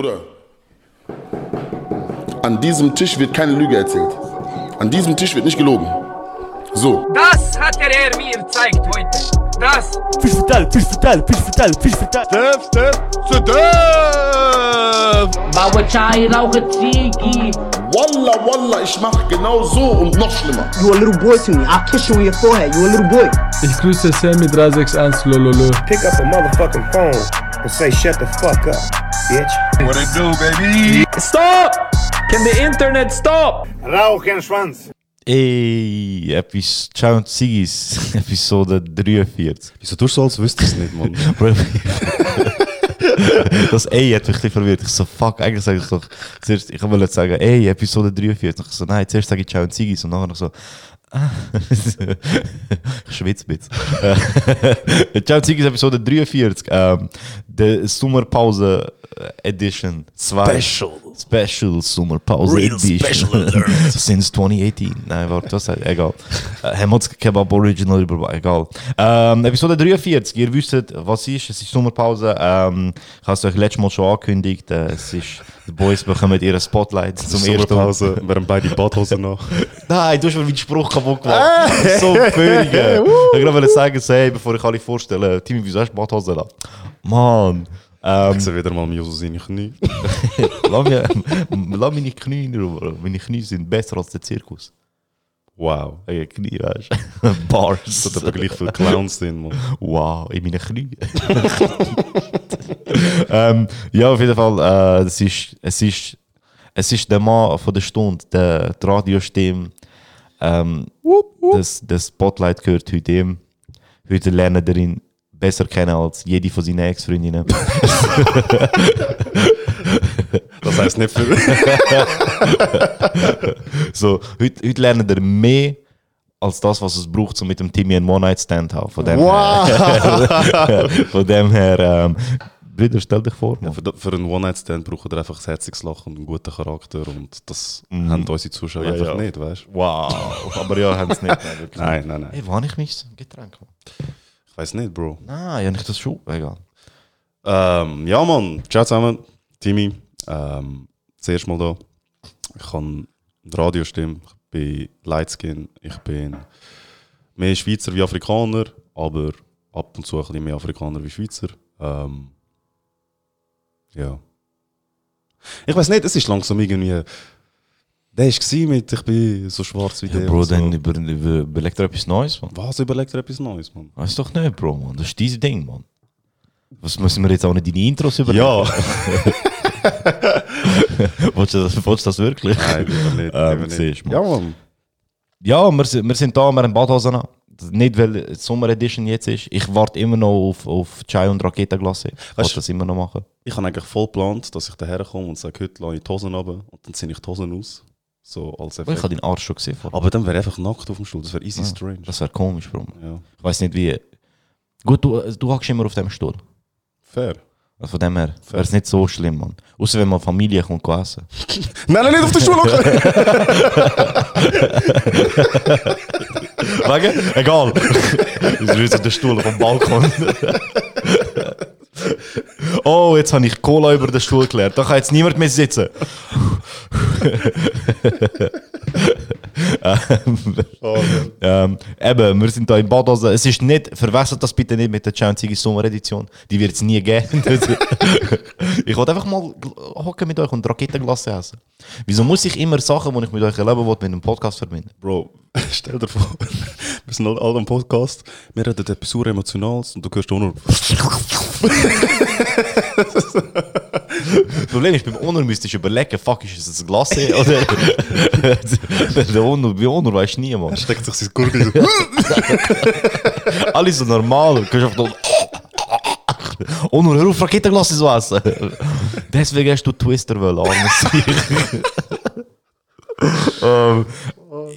Bruder, an diesem Tisch wird keine Lüge erzählt. An diesem Tisch wird nicht gelogen. So. Das hat der Herr mir gezeigt heute. Das. Fisch vertellen, Fisch vertellen, Fisch vertellen, Fisch vertellen. Def, Def, Sedef! Baue Chai, rauche Ziggy. Wallah, Wallah, ich mach genau so und noch schlimmer. You a little boy to me. I'll kiss you on your forehead. You a little boy. Ich grüße Sammy 361 Lololo. pick up a motherfucking phone and say shut the fuck up, bitch. What it do, baby? Stop! Can the internet stop? Rauchenschwanz. Ey, etwas Ciao und Sigis, Episode 43. Wieso tust du so, als wüsstest du es nicht, Mann? Bro, das Ey hat mich ein bisschen verwirrt. Ich so, fuck, eigentlich sage ich doch, zuerst, ich wollte sagen, ey, Episode 43. Ich so, nein, zuerst sage ich Ciao und Sigis und nachher noch so, ah, ich schwitze ein bisschen. Äh, Ciao Sigis, Episode 43. Ähm, der Sommerpause Edition 2. Special. Special Sommerpause Real Edition. special alert. Since 2018. Nein, warte, was sagt, egal. Äh, Hemotz Kebab Original, egal. Ähm, Episode 43, ihr wisst, was ist, es ist Sommerpause. Ähm, ich habe es euch letztes Mal schon angekündigt. Äh, es ist, die Boys bekommen ihre Spotlight zum ersten Mal. Sommerpause, wir haben beide Badhosen noch. Nein, du hast mir meinen Spruch kaputt gemacht. so völlig. Ich wollte sagen, hey, bevor ich alle vorstelle, Timmy, wieso hast du Badhose da? Mann. Ähm, Ich sehe wieder mal Muse seine Knie. lass, mir, lass meine Knie in Ruhe. Meine Knie sind besser als der Zirkus. Wow. Ey, Knie, weißt du? Bars. Das hat aber gleich viele Clowns drin, Mann. Wow, in meinen Knie. ähm, ja, auf jeden Fall, äh, es, ist, es, ist, es ist der Mann von der Stunde, der die Radiostimme. Ähm, Das, das Spotlight gehört heute ihm. Heute lernen wir ihn besser kennen als jede von seinen Ex-Freundinnen. Das heisst nicht für. so, heute, heute lernen wir mehr als das, was es braucht, um mit dem Timmy einen One-Night-Stand zu haben. Von dem her, von dem her ähm, Brüder, stell dich vor. Ja, für, für einen One-Night-Stand braucht ihr einfach ein herziges Lachen und einen guten Charakter und das haben unsere Zuschauer Ja, einfach ja. nicht, weißt du? Wow, aber ja, haben es nicht. Nein, wirklich Nein, nein, nein. Wo habe ich mich Getränk? Ich weiß nicht, Bro. Nein, ja nicht das schon. Egal. Ähm, ja, Mann. Ciao zusammen. Timmy. Ähm, zuerst mal da. Ich kann Radiostimme. Ich bin Lightskin. Ich bin mehr Schweizer wie Afrikaner, aber ab und zu ein bisschen mehr Afrikaner wie Schweizer. Ähm, ja. Ich weiß nicht, es ist langsam irgendwie. Der war mit, ich bin so schwarz wie Ja, der. Bro, so. dann über, über, überleg dir etwas Neues, Mann. Was überlegt er etwas Neues, Mann? Weißt doch nicht, Bro, Mann. Das ist dein Ding, Mann. Was müssen wir jetzt auch nicht deine Intros überlegen? Ja! willst, du das, willst du das wirklich? Nein, lieber nicht. Ähm, lieber nicht. siehst Mann. ja, Mann. Ja, wir, sind- wir sind da, wir haben Badhosen an. Nicht, weil die Sommer Edition jetzt ist. Ich warte immer noch auf, auf Chai und Raketenglasse. Ich Weißt du- das immer noch machen. Ich habe eigentlich voll geplant, dass ich daher komme und sage, heute lasse ich die Hosen runter und dann ziehe ich die Hosen aus. So als ich Effekt. habe deinen Arsch schon gesehen. vorher. Aber dann wäre einfach nackt auf dem Stuhl. Das wäre easy Ah, strange. Das wäre komisch, Bro. ja. Ich weiß nicht wie. Gut, du, du hockst immer auf dem Stuhl. Fair. Also von dem her wäre es nicht so schlimm, Mann. Außer wenn mal Familie kommt essen. Nein, nein, nicht auf den Stuhl hocken! Wegen? Egal. Das ist auf der Stuhl auf dem Balkon. oh, jetzt habe ich Cola über den Stuhl geleert. Da kann jetzt niemand mehr sitzen. ähm, eben, wir sind da im Bad. Also, es ist nicht, verwässert das bitte nicht mit der Chanzigi Sommer Edition. Die wird es nie geben. ich wollte einfach mal hocken mit euch und Raketenglasse essen. Wieso muss ich immer Sachen, die ich mit euch erleben will, mit einem Podcast verbinden? Bro, stell dir vor, wir sind alle am Podcast, wir reden etwas super Emotionales und du hörst auch nur. Das Problem ist, beim Honor müsstest du überlegen, fuck, ist es ein Glasse oder. der Honor, bei Honor weißt du nie, Mann. Steckt sich sein Gurgel so. Alles so normal. Du kannst einfach nur. Honor, hör auf, Raketenglasse zu essen. Deswegen hast du Twister wollen, armes Sieg.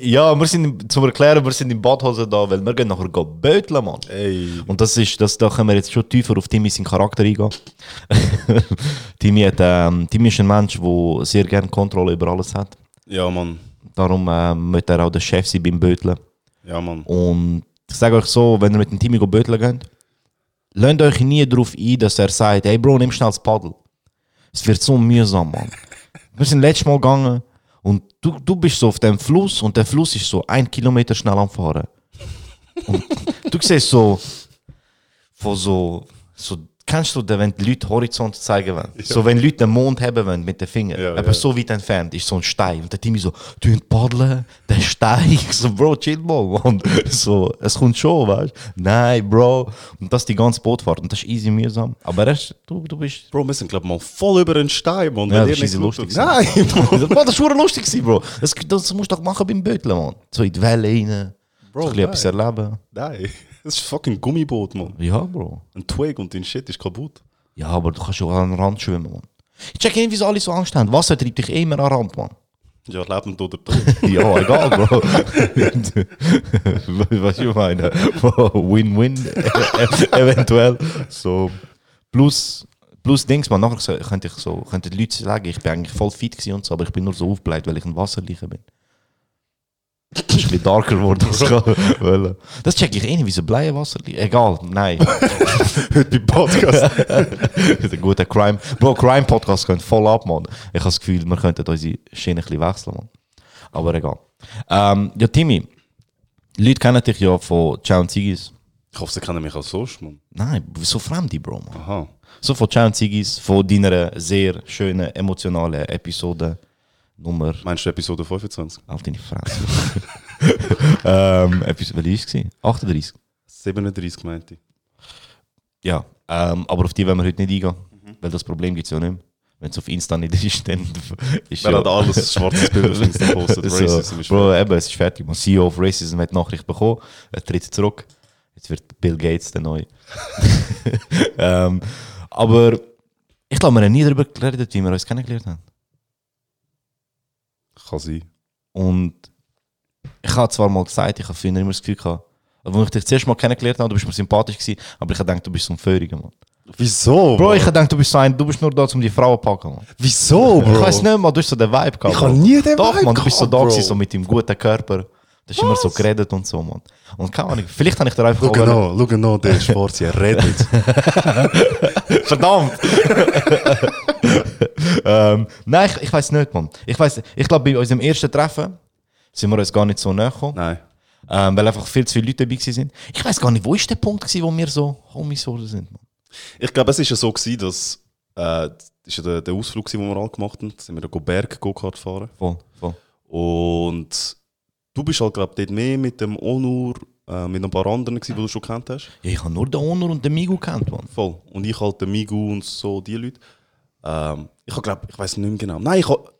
Ja, wir sind, zum Erklären, wir sind im Badhose da, weil wir gehen nachher gehen böteln, Mann. Ey. Und das ist, das, da können wir jetzt schon tiefer auf Timmy seinen Charakter eingehen. Timmy, hat, ähm, Timmy ist ein Mensch, der sehr gerne Kontrolle über alles hat. Ja, Mann. Darum ähm, möchte er auch der Chef sein beim Böteln. Ja, Mann. Und ich sage euch so, wenn ihr mit dem Timmy böteln geht, lasst euch nie darauf ein, dass er sagt, hey Bro, nimm schnell das Paddel. Es wird so mühsam, Mann. Wir sind letztes Mal gegangen und du, du bist so auf dem Fluss und der Fluss ist so ein Kilometer schnell am Fahren. Und du siehst so, von so, so kennst du, den, wenn die Leute Horizont zeigen wollen? So, wenn Leute den Mond haben wollen mit den Fingern, Ja, aber ja. so weit entfernt ist so ein Stein. Und der Timmy so, du paddeln, der Stein. Ich so, Bro, chill mal. Und so, es kommt schon, weißt du? Nein, Bro. Und das die ganze Bootfahrt. Und das ist easy mühsam. Aber das, du, du bist. Bro, wir sind, glaube ich, mal voll über einen Stein, Mann. Ja, das ist lustig. Nein, Mann. Bro, das war lustig, Bro. Das, das musst du doch machen beim Böteln, Mann. So in die Welle rein. Bro, so ein bisschen etwas erleben. Nein. Das ist fucking Gummiboot, Mann. Ja, Bro. Ein Twig und dein Shit ist kaputt. Ja, aber du kannst schon an den Rand schwimmen, Mann. Ich check nicht, wieso alle so Angst haben. Wasser treibt dich immer an den Rand, Mann. Ja, lebend oder tot. Ja, egal, Bro. Was ich meine? Win-win, eventuell. So. Plus, plus Dings, man, nachher könnte ich so, könnten die Leute sagen, ich bin eigentlich voll fit gewesen und so, aber ich bin nur so aufgebläht, weil ich ein Wasserleiche bin. Das ist ein bisschen darker geworden, als ich wollte. Das check ich eh nicht, wieso bleiben Wasserleiche? Egal, nein. Heute beim Podcast. Der gute Crime. Bro, Crime-Podcast könnte voll ab, Mann. Ich habe das Gefühl, wir könnten unsere Schiene ein bisschen wechseln, Mann. Aber egal. Ähm, ja, Timmy, Leute kennen dich ja von Ciao und Zigis. Ich hoffe, sie kennen mich als sonst, Mann. Nein, so Fremde, Bro, Mann. Aha. So von Ciao und Zigis, von deiner sehr schönen, emotionalen Episode Nummer. Meinst du Episode 25? Halt deine Fresse. ähm, Episode, welche war es? 38. 37 meinte ich. Ja, ähm, aber auf die wollen wir heute nicht eingehen, weil das Problem gibt es ja nicht mehr. Wenn es auf Insta nicht ist, dann ist Wer hat alles schwarzes Bild auf Insta gepostet? so, Racism ist Bro, eben, es ist fertig. Man CEO of Racism hat die Nachricht bekommen, er tritt zurück. Jetzt wird Bill Gates der Neue. ähm, aber ich glaube, wir haben nie darüber geredet, wie wir uns kennengelernt haben. Kann sein. Und ich habe zwar mal gesagt, ich habe früher immer das Gefühl gehabt, als ich dich zuerst mal kennengelernt habe, du bist mir sympathisch gewesen, aber ich habe gedacht, du bist so ein Föhriger, Mann. Wieso? Bro, ich habe gedacht, du bist so ein, du bist nur da, um die Frauen zu packen, Mann. Wieso, Bro? Ich weiß nicht mal, du hast so den Vibe gehabt. Ich habe Bro. nie den Doch, Vibe man, du bist so da Bro. gewesen, so mit deinem guten Körper. Du hast immer so geredet und so, man. Und keine Ahnung, vielleicht habe ich dir einfach Schau genau, schau genau, der Schwarze, er redet. Verdammt! ähm, nein, ich, ich weiß nicht, man. Ich weiß, ich glaube, bei unserem ersten Treffen sind wir uns gar nicht so näher gekommen, Nein. ähm, weil einfach viel zu viele Leute dabei waren. Ich weiß gar nicht, wo ist der Punkt, gewesen, wo wir so Homies geworden sind, man. Ich glaube, es war ja so, gewesen, dass äh, das ist ja der, der Ausflug, den wir alle gemacht haben. Da sind wir da go Berg Go-Kart fahren. Voll, voll. Und du bist halt, glaube ich, dort mehr mit dem Onur, äh, mit ein paar anderen, gewesen, die du schon kennt hast. Ja, ich habe nur den Honor und den Migu kennt, man. Voll. Und ich halt den Migu und so, die Leute. Ähm, ich habe, glaube ich, weiß nicht mehr genau. Nein, ich habe,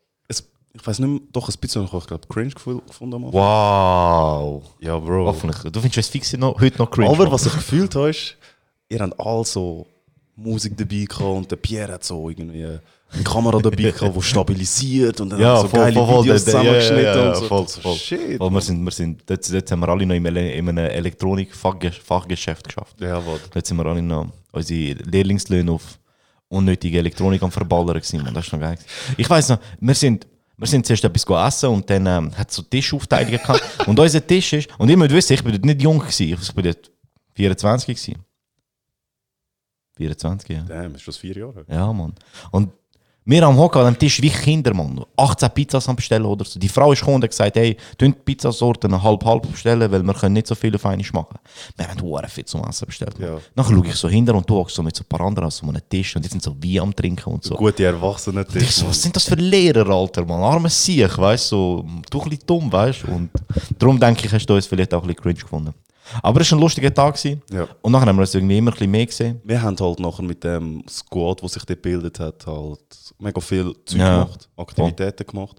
ich weiß nicht mehr, doch ein bisschen, ich glaube cringe gefunden. am. Wow. Ja, Bro. Hoffentlich. Du findest es fix noch, heute noch cringe. Aber was ich gefühlt habe, ist, ihr habt alle so Musik dabei gehabt und der Pierre hat so irgendwie eine Kamera dabei gehabt, die stabilisiert und dann Ja, so voll, geile voll, voll. Videos der- zusammengeschnitten ja, und so. voll, voll. Shit. Voll, wir sind, wir sind, dort, dort haben wir alle noch in einem, in einem Elektronik-Fachgeschäft geschafft. Ja, warte. Dort sind wir alle noch unsere Lehrlingslöhne auf unnötige Elektronik am Verballern gewesen, man. Das ist noch geil. Ich weiß noch, wir sind, wir sind zuerst etwas essen und dann ähm, hat es so Tischaufteilungen gehabt. Und unser Tisch ist, und ihr müsst wissen, ich bin dort nicht jung gewesen, ich bin dort 24 gewesen. 24, ja. Damn, ist das vier Jahre? Ja, Mann. Und wir am Hocken an dem Tisch wie Kinder, Mann. 18 Pizzas am bestellen oder so. Die Frau ist gekommen und hat gesagt, hey, tun die Pizzasorten halb-halb bestellen, weil wir können nicht so viel auf einmal machen. Wir haben hure viel zum Essen bestellt. Ja. Nachher schaue ich so hinter und du hockst so mit so ein paar anderen an so einem Tisch und die sind so wie am Trinken und so. Gute Erwachsene. Ich so, was sind das für Lehrer, Alter, Mann? Armes Sieg, weißt du? So, du ein bisschen dumm, weißt du? Und darum denke ich, hast du uns vielleicht auch ein bisschen cringe gefunden. Aber es war ein lustiger Tag. Gewesen. Ja. Und nachher haben wir uns irgendwie immer ein bisschen mehr gesehen. Wir haben halt nachher mit dem Squad, der sich dort gebildet hat, halt mega viel Zeug Ja. gemacht, Aktivitäten gemacht.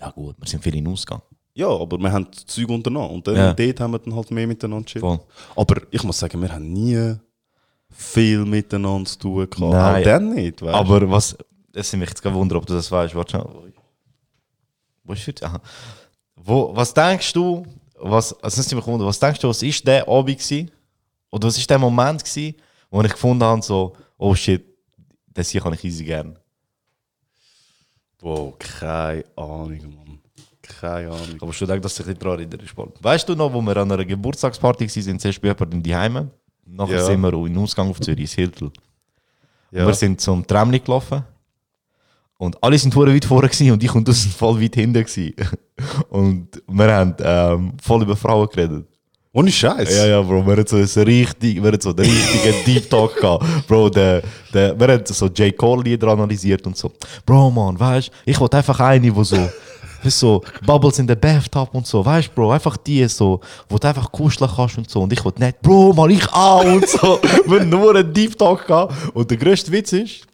Ja gut, wir sind viel hinausgegangen. Ja, aber wir haben Zeug unternommen. Und dann Ja. dort haben wir dann halt mehr miteinander chillt. Voll. Aber ich muss sagen, wir haben nie viel miteinander zu tun gehabt. Nein. Auch dann nicht, weißt? Aber was, das sind mich jetzt gewundert, ob du das weißt. Warte schnell. Wo ist das? Aha. Wo, was denkst du, was, also mich gewundert, was denkst du, was ist der Abend gewesen? Oder was ist der Moment gewesen, wo ich gefunden habe, so, oh shit, das hier kann ich easy gern. Wow, keine Ahnung, Mann. Keine Ahnung. Aber schon denke, dass ich nicht daran erinnere. Weißt du noch, wo wir an einer Geburtstagsparty waren, sind zuerst bei jemandem die Heime. Nachher Ja. sind wir in den Ausgang auf Zürich, ins Hiltl. Ja. Wir sind zum Tramli gelaufen. Und alle sind hure weit vorne gewesen und ich und du sind voll weit hinten gewesen. Und wir haben ähm, voll über Frauen geredet. Ohne Scheiß. Ja, ja, Bro, wir haben so, richtig, wir so den richtigen Deep Talk gehabt. Bro, der, der, wir haben so J. Cole Lieder analysiert und so. Bro, man, weißt ich wollte einfach eine, wo so, weißt, so Bubbles in the Bathtub und so, weißt Bro, einfach die so, wo du einfach kuscheln kannst und so. Und ich wollte nicht, Bro, man, ich auch und so. wir haben nur einen Deep Talk gehabt. Und der größte Witz ist,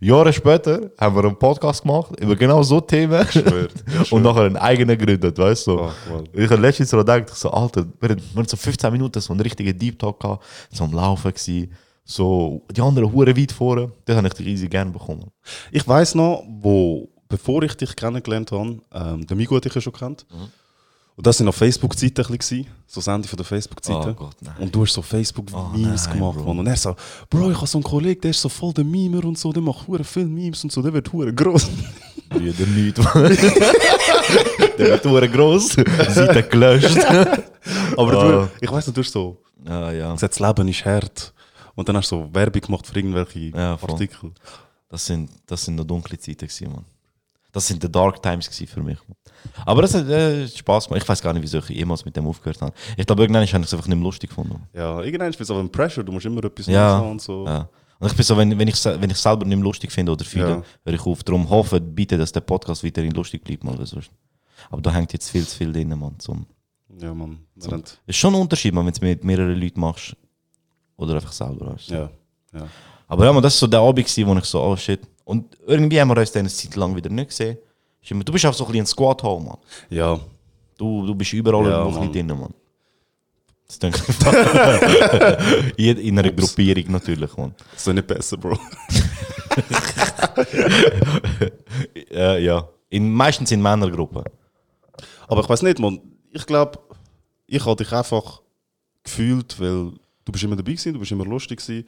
Jahre später haben wir einen Podcast gemacht über genau so Themen schwör, und nachher einen eigenen gegründet, weißt du? Ach, ich habe letztens so gedacht, ich so, Alter, wir hatten so 15 Minuten so einen richtigen Deep Talk gehabt, so am Laufen gewesen, so die anderen Huren weit vorne, das habe ich easy gerne bekommen. Ich weiß noch, wo, bevor ich dich kennengelernt habe, ähm, der Migo hat dich ja schon kennt. Und das sind auf Facebook-Seiten ein bisschen, so Sandy von der Facebook-Seite. Oh und du hast so Facebook-Memes nein, gemacht. Mann. Und er so, Bro, ich habe so einen Kollegen, der ist so voll der Memer und so, der macht hure viele Memes und so, der wird hure groß. Wieder nicht. der wird Huren gross, Seite gelöscht. Aber Ah. du, ich weiß nicht, du hast so, ja, ja. das Leben ist hart. Und dann hast du so Werbung gemacht für irgendwelche Ja. Artikel. Das sind, das sind noch dunkle Zeiten gewesen, Mann. Das sind die Dark Times für mich. Aber das hat äh, Spaß gemacht. Ich weiß gar nicht, wieso ich jemals mit dem aufgehört habe. Ich glaube, irgendwann habe ich es einfach nicht mehr lustig gefunden. Ja, irgendwann bist du auf einem Pressure, du musst immer etwas Ja. Haben und so. Ja. Und ich bin so, wenn, wenn ich wenn ich selber nicht mehr lustig finde oder fühle, Ja. höre ich auf. Darum hoffe bitte, dass der Podcast weiterhin lustig bleibt. Mal, sonst. Aber da hängt jetzt viel zu viel drin, Mann. Zum, Ja, Mann. zum, ist schon ein Unterschied, wenn du es mit mehreren Leuten machst. Oder einfach selber hast. Ja. ja. Aber ja, man, das war so der Abend, wo ich so, oh shit. Und irgendwie haben wir uns dann eine Zeit lang wieder nicht gesehen. Du bist auch so ein bisschen ein Squad-Hole, Mann. Ja, Du, du bist überall Ja, irgendwo ein Mann. drin, Mann. Das denke ich. in in einer Gruppierung natürlich, Mann. das ist nicht besser, Bro. Äh, ja. In, meistens in Männergruppen. Aber ich weiß nicht, man. Ich glaube, ich habe dich einfach gefühlt, weil du bist immer dabei gewesen, du bist immer lustig gewesen.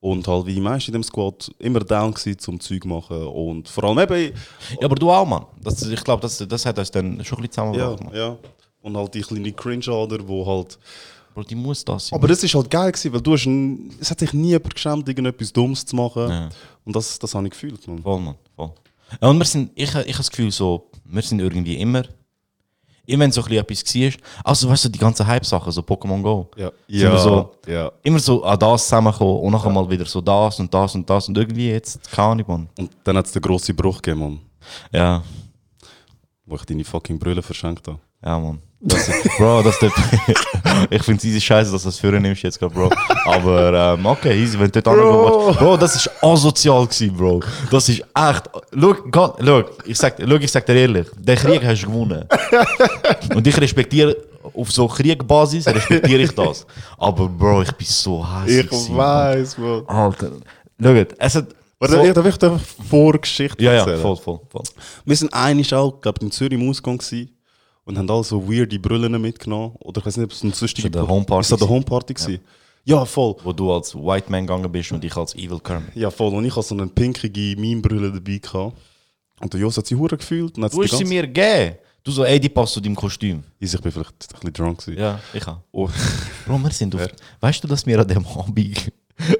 Und halt wie die meisten in dem Squad immer down gewesen zum Zeug machen. Und vor allem eben, Ja, aber du auch, Mann. Das, ich glaube, das, das hat uns dann schon ein bisschen ja, zusammengebracht, Mann. ja. Und halt die kleine Cringe-Ader, wo halt... Bro, die muss das sein. Aber das ist halt geil gewesen, weil du hast... Ein, es hat sich nie jemand geschämt, irgendetwas Dummes zu machen. Ja. Und das, das habe ich gefühlt, man. Voll, Mann. Voll. Ja, und wir sind, ich, ich habe das Gefühl, so, wir sind irgendwie immer, immer wenn so ein bisschen etwas war, also weißt du, die ganzen Hype-Sachen, so Pokémon Go. Ja. Sind wir so, ja. immer so an das zusammenkommen und nachher mal wieder so das und das und das und irgendwie jetzt, keine Ahnung, Mann. Und dann hat es den grossen Bruch gegeben, man. Ja, Wo ich deine fucking Brille verschenkt habe. ja, Mann. Das ist, Bro, das ist Ich finde es easy scheiße, dass du das führen nimmst jetzt gerade, Bro. Aber ähm, okay, easy, wenn du dort Bro. Bro. Bro, das ist asozial gewesen, Bro. Das ist echt. Schau, ich sag, schau, ich sag dir ehrlich, den Krieg hast du gewonnen. Und ich respektiere, auf so Kriegbasis respektiere ich das. Aber Bro, ich bin so hässlich. Ich gewesen, weiß. Mann. Alter. Schau, es hat. Warte, so- ich darf ich Vorgeschichte ja, ja, erzählen? voll, voll, voll. Wir sind einig auch, glaube in Zürich im Ausgang gewesen und haben alle so weirde Brillen mitgenommen. Oder ich weiß nicht, ob es eine sonstige Ist das der Homeparty Ist das? Homeparty gewesen? Ja. voll. Wo du als White Man gegangen bist und ich als Evil Kermit. Ja, voll. Und ich hatte so eine pinkige Meme-Brille dabei. Gehabt. Und der Jos hat sich hure gefühlt. Und hat Du hast sie mir gegeben. Du so, ey, die passt zu deinem Kostüm. Ich bin vielleicht ein bisschen drunk. gewesen. Ja, ich auch. Oh. Bro, wir sind auf. Weißt du, dass wir an dem Abend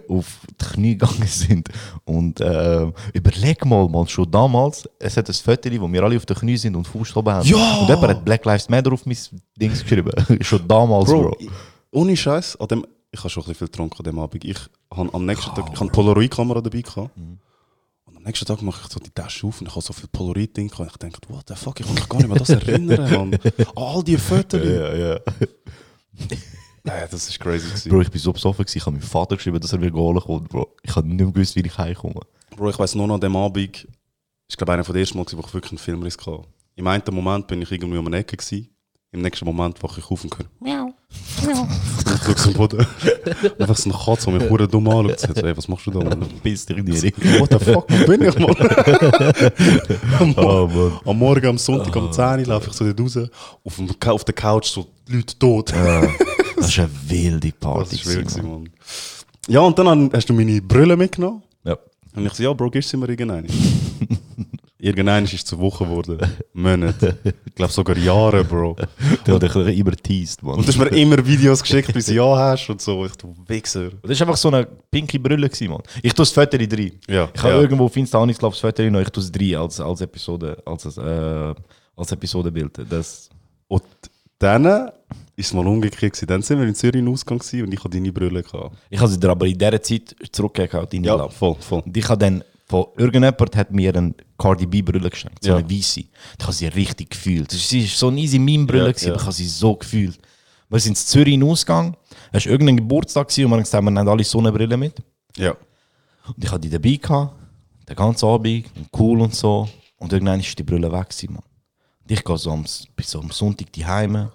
auf die Knie gegangen sind? Und äh, überleg mal, man, schon damals, es hat ein Foto, wo wir alle auf den Knie sind und Fuß oben haben. Ja! Und jemand hat Black Lives Matter auf mein Dings geschrieben. schon damals, Bro. Bro, ohne Scheiß, an dem, ich habe schon ein bisschen viel getrunken an dem Abend. Ich habe am nächsten Tag, ich habe eine Polaroid-Kamera dabei gehabt. Und am nächsten Tag mache ich so die Tasche auf und ich habe so viel Polaroid-Ding. Und ich denke, what the fuck, ich kann mich gar nicht mehr an das erinnern. An all die Fotos. Ja, ja. Nein, das ist crazy gewesen. Bro, ich bin so besoffen, gewesen. ich habe meinem Vater geschrieben, dass er mir holen kommt, Bro. Ich habe nicht mehr gewusst, wie ich heimkomme. Bro, ich weiß nur noch an dem Abend, ich glaube einer von den ersten Mal, gewesen, wo ich wirklich einen Filmriss hatte. Im einen Moment bin ich irgendwie um eine Ecke gewesen. Im nächsten Moment wache ich auf und höre Boden. Einfach so eine Katze, die mich hure dumm anschaut. Sagt ey, was machst du da? Mann? Bis dich nicht. What the fuck, wo bin ich, Mann? am, Oh, Mann. am Morgen, am Sonntag, um 10 Uhr laufe ich so dort raus. Auf, dem, auf der Couch so die Leute tot. Das ist eine wilde Das Party. ist schwierig, gewesen, Mann. Ja, und dann hast du meine Brille mitgenommen. Ja. Und ich so, ja, Bro, gibst du mir irgendeine? Irgendein ist es zu Wochen geworden. Monate. Ich glaube sogar Jahre, Bro. Der hat dich bisschen überteased, Mann. Und du hast mir immer Videos geschickt, bis du ja hast und so. Ich du Wichser. Das war einfach so eine pinke Brille, gewesen, Mann. Ich tue das Foto drin. Ja, Ich habe ja. irgendwo auf Insta auch nicht, glaube ich, das Foto noch. Ich tue es drin als, als Episode, als, äh, als Episodebild. Das, Und dann ist es mal umgekehrt. Dann sind wir in Zürich im Ausgang und ich hatte deine Brille. Gehabt. ich habe sie dir aber in dieser Zeit zurückgegeben, deine Ja, Blau. voll, voll. Und ich habe dann, von irgendjemand hat mir eine Cardi B Brille geschenkt, so Ja. eine weiße. Ich habe sie richtig gefühlt. Sie war so eine easy Meme Brille, Ja, gewesen, ja. aber ich habe sie so gefühlt. Wir sind in Zürich in Ausgang, es war irgendein Geburtstag gewesen und wir haben gesagt, wir nehmen alle Sonnenbrille mit. Ja. Und ich hatte die dabei gehabt, den ganzen Abend, und cool und so. Und irgendwann ist die Brille weg gewesen, Mann. Und ich gehe so am, bis so am Sonntag die Heime.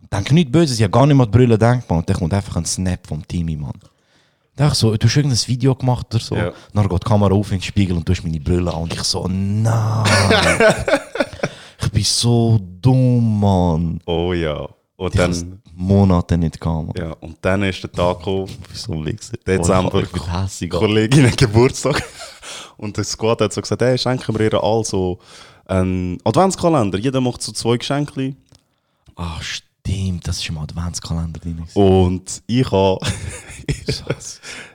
Und denke nichts Böses, ich habe gar nicht mal an die Brille gedacht, Mann. Und dann kommt einfach ein Snap vom Timmy, Mann. Da ich so, du hast irgendein Video gemacht oder so. Ja. Dann geht die Kamera auf in den Spiegel und du hast meine Brille an. Und ich so, nein. ich bin so dumm, Mann. Oh ja. Und Ich dann, Monate nicht Mann. ja. und dann ist der Tag gekommen, so. Dezember. Ich bin hässig. Alter. Kollegin hat Geburtstag. Und der Squad hat so gesagt, hey, schenken wir ihr all so einen Adventskalender. Jeder macht so zwei Geschenke. Ah, stimmt, das ist im Adventskalender drin. Und ich habe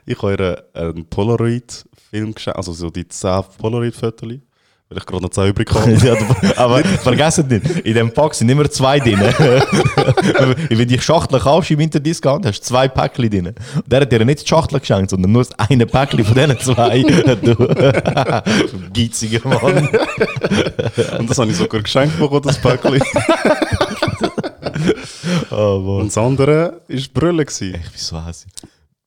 ich habe ihr einen Polaroid-Film geschenkt, also so die 10 Polaroid-Fotos, weil ich gerade noch 10 übrig habe. Ja, du- aber vergesst nicht, in dem Pack sind immer zwei drin. Wenn die Schachtel kaufst im Interdiscount, hast du zwei Päckchen drin. Und der hat dir nicht die Schachtel geschenkt, sondern nur das eine Päckchen von diesen zwei. Du geiziger Mann. Und das habe ich sogar geschenkt bekommen, das Päckchen. Oh. Und das andere war Brille. Ich bin so hässlich.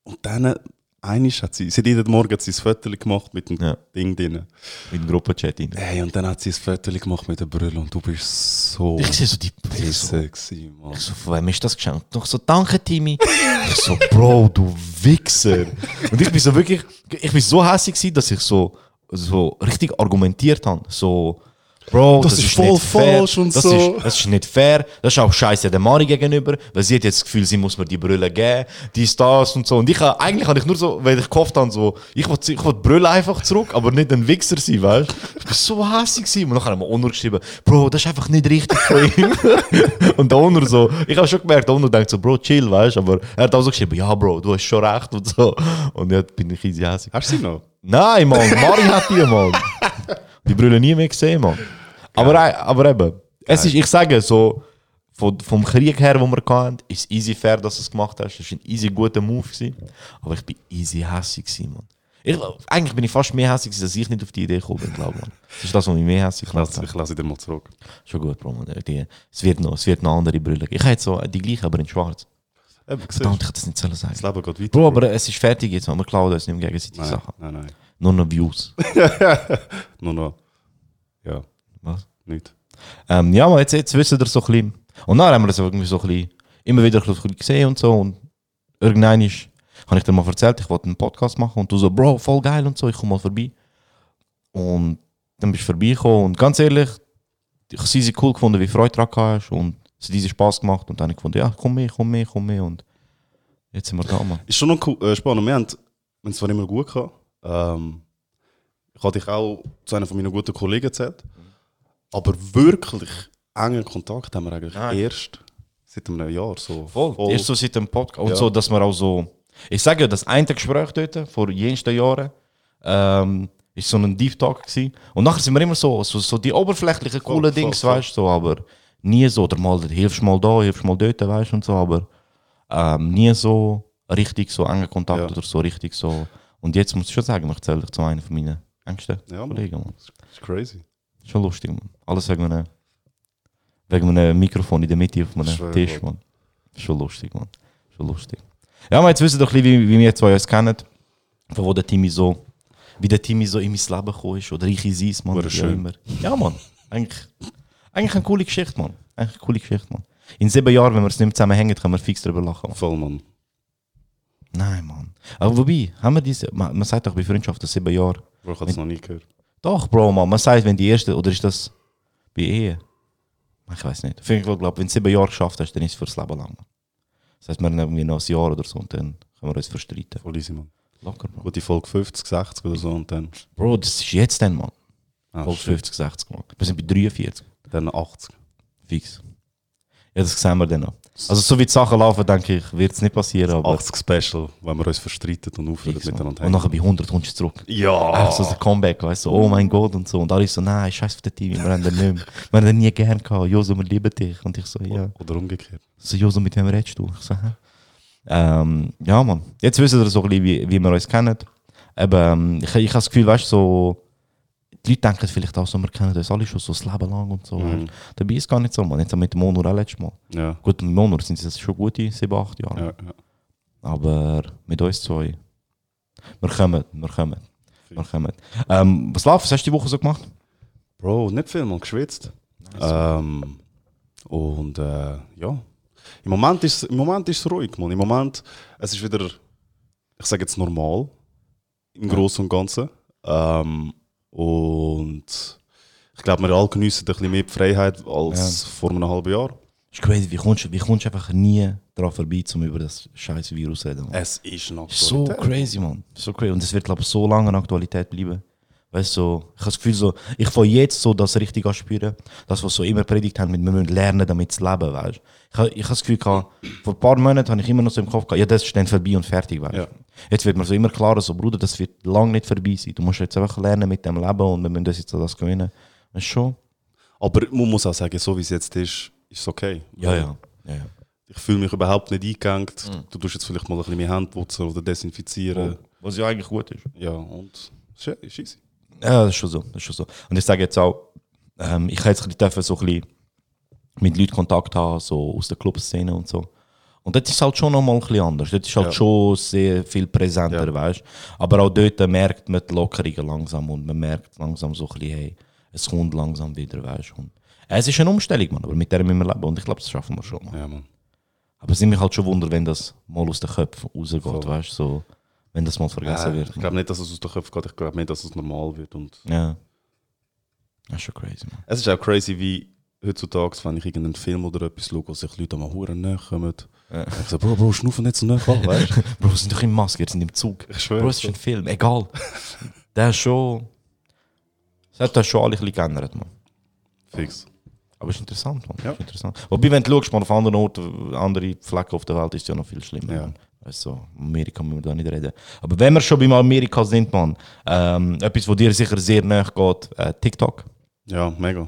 Und dann, eines hat sie, sie hat jeden Morgen hat sie ein Foto gemacht mit dem Ja. Ding drin. Mit dem Gruppenchat rein. Hey, und dann hat sie ein Foto gemacht mit der Brille und du bist so Ich sehe so die pisse gewesen, Mann. ich so, von wem ist das geschenkt? Doch so, danke Timmy. Ich so, Bro, du Wichser. Und ich bin so wirklich, ich bin so hässlich gewesen, dass ich so, so richtig argumentiert habe. So, Bro, Das das, ist ist, voll nicht fair. falsch und das so. Ist, das ist nicht fair. Das ist auch scheiße der Mari gegenüber, weil sie hat jetzt das Gefühl, sie muss mir die Brille geben, dies, das und so. Und ich, ha- eigentlich habe ich nur so, weil ich gehofft habe, so, ich will, ich will die Brille einfach zurück, aber nicht ein Wichser sein, weißt du? Ich bin so hässlich gewesen. Und dann haben wir Onur geschrieben, Bro, das ist einfach nicht richtig von ihm. und der Onur so, ich habe schon gemerkt, der Onur denkt so, Bro, chill, weißt du? Aber er hat auch so geschrieben, ja, Bro, du hast schon recht und so. Und jetzt bin ich easy hässlich. Hast du sie noch? Nein, Mann, Mari hat die, Mann. Die Brille nie mehr gesehen, Mann. Aber, aber eben, es ist, ich sage so, von, vom Krieg her, wo wir hatten, ist es easy fair, dass du es gemacht hast. Es war ein easy guter Move. Gewesen. Aber ich bin easy gewesen, Mann. Ich, eigentlich bin ich fast mehr hässlich, gewesen, dass ich nicht auf die Idee gekommen bin, glaube ich. Das ist das, was mich mehr hässlich Ich lasse, ich lasse dir mal zurück. Schon gut, Bro. Mann. Die, es, wird noch, es wird noch andere Brille. Ich jetzt so die gleiche, aber in schwarz. Eben, Verdammt, ich hätte das nicht sagen. das Leben geht weiter. Bro, aber es ist fertig jetzt, man. Wir klauen uns nicht gegenseitig nein, Sachen. nein, nein. Nur noch Views. Nur noch. Ja, Was? nicht. Ähm, ja, aber jetzt, jetzt wissen wir so ein bisschen. Und dann haben wir das irgendwie so ein bisschen, immer wieder ein bisschen gesehen und so. Und irgendwann ist, habe ich dir mal erzählt, ich wollte einen Podcast machen und du so, Bro, voll geil und so, ich komme mal vorbei. Und dann bist du vorbeigekommen und ganz ehrlich, ich habe sie cool gefunden, wie Freude daran hast und es hat diesen Spaß gemacht und dann habe ich gefunden, ja, komm mit, komm mit, komm mit und jetzt sind wir da, Mann. Ist schon noch cool, äh, spannend. Wir haben es zwar immer gut gehabt. Ähm, ich hatte dich auch zu einer von meinen guten Kollegen erzählt. Aber wirklich engen Kontakt haben wir eigentlich Nein. erst seit einem Jahr. So Voll. Erst so seit dem Podcast. Und Ja. so, dass wir auch so. Ich sage ja, das eine Gespräch dort, vor jensten Jahren, ähm, ist so ein Deep Talk gewesen. Und nachher sind wir immer so, so, so die oberflächlichen, Voll, coolen voll, Dings, voll. weißt du, so, aber nie so, oder mal, hilfst mal da, hilfst mal dort, weißt du, und so, aber ähm, nie so richtig so engen Kontakt Ja. oder so richtig so. Und jetzt muss ich schon sagen, ich zähle dich zu einer von meinen engsten Ja. Kollegen, Mann. Das ist crazy. Schon lustig, man. Alles wegen einem, wegen einem Mikrofon in der Mitte auf einem Schwör, Tisch, Mann. man. Schon lustig, man. Schon lustig. Ja, aber jetzt wissen doch ein bisschen, wie, wie wir zwei uns kennen. Von wo der Timmy so, wie der Timmy so in mein Leben gekommen ist. Oder ich in sein, man. War schön. immer. Ja, man. Eigentlich, eigentlich eine coole Geschichte, man. Eigentlich eine coole Geschichte, man. In sieben Jahren, wenn wir es nicht mehr zusammen hängen, können wir fix drüber lachen, man. Voll, Mann. Nein, man. Aber wobei, haben wir diese, man, man sagt doch bei Freundschaften sieben Jahre. Bro, ich habe es noch nie gehört. Doch, Bro, man. Man sagt, wenn die erste, oder ist das bei Ehe? Ich weiß nicht. Fall, glaube wenn du sieben Jahre geschafft hast, dann ist es fürs Leben lang. Das heißt, wir haben irgendwie noch ein Jahr oder so und dann können wir uns verstreiten. Voll easy, Mann. Locker, Bro. Gute Folge 50, 60 oder so und dann. Bro, das ist jetzt dann, Mann. Ah, shit. 50, 60 Mann. Wir sind bei 43. Dann 80. Fix. Ja, das sehen wir dann noch. Also so wie die Sachen laufen, denke ich, wird es nicht passieren, aber 80 Special, wenn wir uns verstreiten und aufhören miteinander Und nachher bei 100 kommst du zurück. Ja! So ein Comeback, weißt du, so, oh mein Gott und so. Und alle so, nein, scheiß auf den TV, wir haben den nicht mehr. Wir haben den nie gern gehabt. Joso, wir lieben dich. Und ich so, ja. Oder umgekehrt. So, Joso, mit wem redest du? Ich so, hä? Ähm, ja, Mann. Jetzt wissen wir so ein bisschen, wie, wie wir uns kennen. Eben, ähm, ich, ich habe das Gefühl, weißt du, so, die Leute denken vielleicht auch so, wir kennen uns alle schon so das Leben lang und so. Mhm. Dabei ist es gar nicht so, man. Jetzt mit Monor auch letztes Mal. Ja. Gut, mit Monor sind es jetzt schon gute 7, 8 Jahre. Ja, ja. Aber mit uns zwei, wir kommen, wir kommen. Wir kommen. Ähm, was läuft? Was hast du die Woche so gemacht? Bro, nicht viel, man geschwitzt. Ähm, und äh, ja, im Moment ist im Moment ist es ruhig, man. Im Moment, es ist wieder, ich sage jetzt normal, im Großen und Ganzen. Ähm, und ich glaube, wir alle geniessen ein bisschen mehr die Freiheit als vor einem halben Jahr. ist crazy, wie kommst, du- wie kommst du einfach nie daran vorbei, um über das scheiß Virus zu reden? Mann? Es ist noch so crazy, man. So crazy. Und es wird, glaube ich, so lange in Aktualität bleiben. Weißt du, so, ich habe das Gefühl, so, ich fange jetzt so das richtig anspüren, das, was so immer predigt haben, mit wir müssen lernen, damit zu leben, weißt. Ich habe ich hab das Gefühl, gehabt, vor ein paar Monaten habe ich immer noch so im Kopf gehabt, ja, das ist dann vorbei und fertig, weißt. Ja. Jetzt wird mir so immer klarer, so, Bruder, das wird lange nicht vorbei sein. Du musst jetzt einfach lernen mit dem Leben und wir müssen das jetzt das gewinnen. Du schon? Aber man muss auch sagen, so wie es jetzt ist, ist es okay. Ja, ja. ja, ja. Ich fühle mich überhaupt nicht eingegangen. Du tust jetzt vielleicht mal ein bisschen mehr Hände putzen oder desinfizieren. Was ja eigentlich gut ist. Ja, und es ist- easy. Ja, das ist schon so. Das ist schon so. Und ich sage jetzt auch, ähm, ich habe jetzt ein bisschen so ein bisschen mit Leuten Kontakt haben, so aus der Clubszene und so. Und das ist halt schon nochmal ein bisschen anders. Das ist halt Ja. schon sehr viel präsenter, Ja. weißt Aber auch dort merkt man die Lockerungen langsam und man merkt langsam so ein bisschen, hey, es kommt langsam wieder, weißt Und es ist eine Umstellung, Mann, aber mit der müssen wir leben und ich glaube, das schaffen wir schon, Mann. Ja, man. Aber es sind mich halt schon wunder, wenn das mal aus den Köpfen rausgeht, Voll. weißt so, wenn das mal vergessen Äh, wird. ich glaube nicht, dass es aus den Köpfen geht. Ich glaube nicht, dass es normal wird. Und ja. Das ist schon crazy, man. es ist auch crazy, wie heutzutage, wenn ich irgendeinen Film oder etwas schaue, wo sich Leute am Huren näher kommen. Ja. Ich so, Bro, Bro, schnuffen nicht so nah an, weißt du? Bro, wir sind doch in Maske, wir sind im Zug. Ich schwöre. Bro, es ist ein Film, egal. Der ist schon. Das hat das schon alle ein bisschen geändert, man. Fix. Aber es ist interessant, man. Ja. Ist interessant. Wobei, wenn du schaust, man, auf anderen Orten, andere Flecken auf der Welt, ist es ja noch viel schlimmer. Ja. Du, Amerika müssen wir da nicht reden. Aber wenn wir schon beim Amerika sind, man, ähm, etwas, wo dir sicher sehr nahe geht, äh, TikTok. Ja, mega.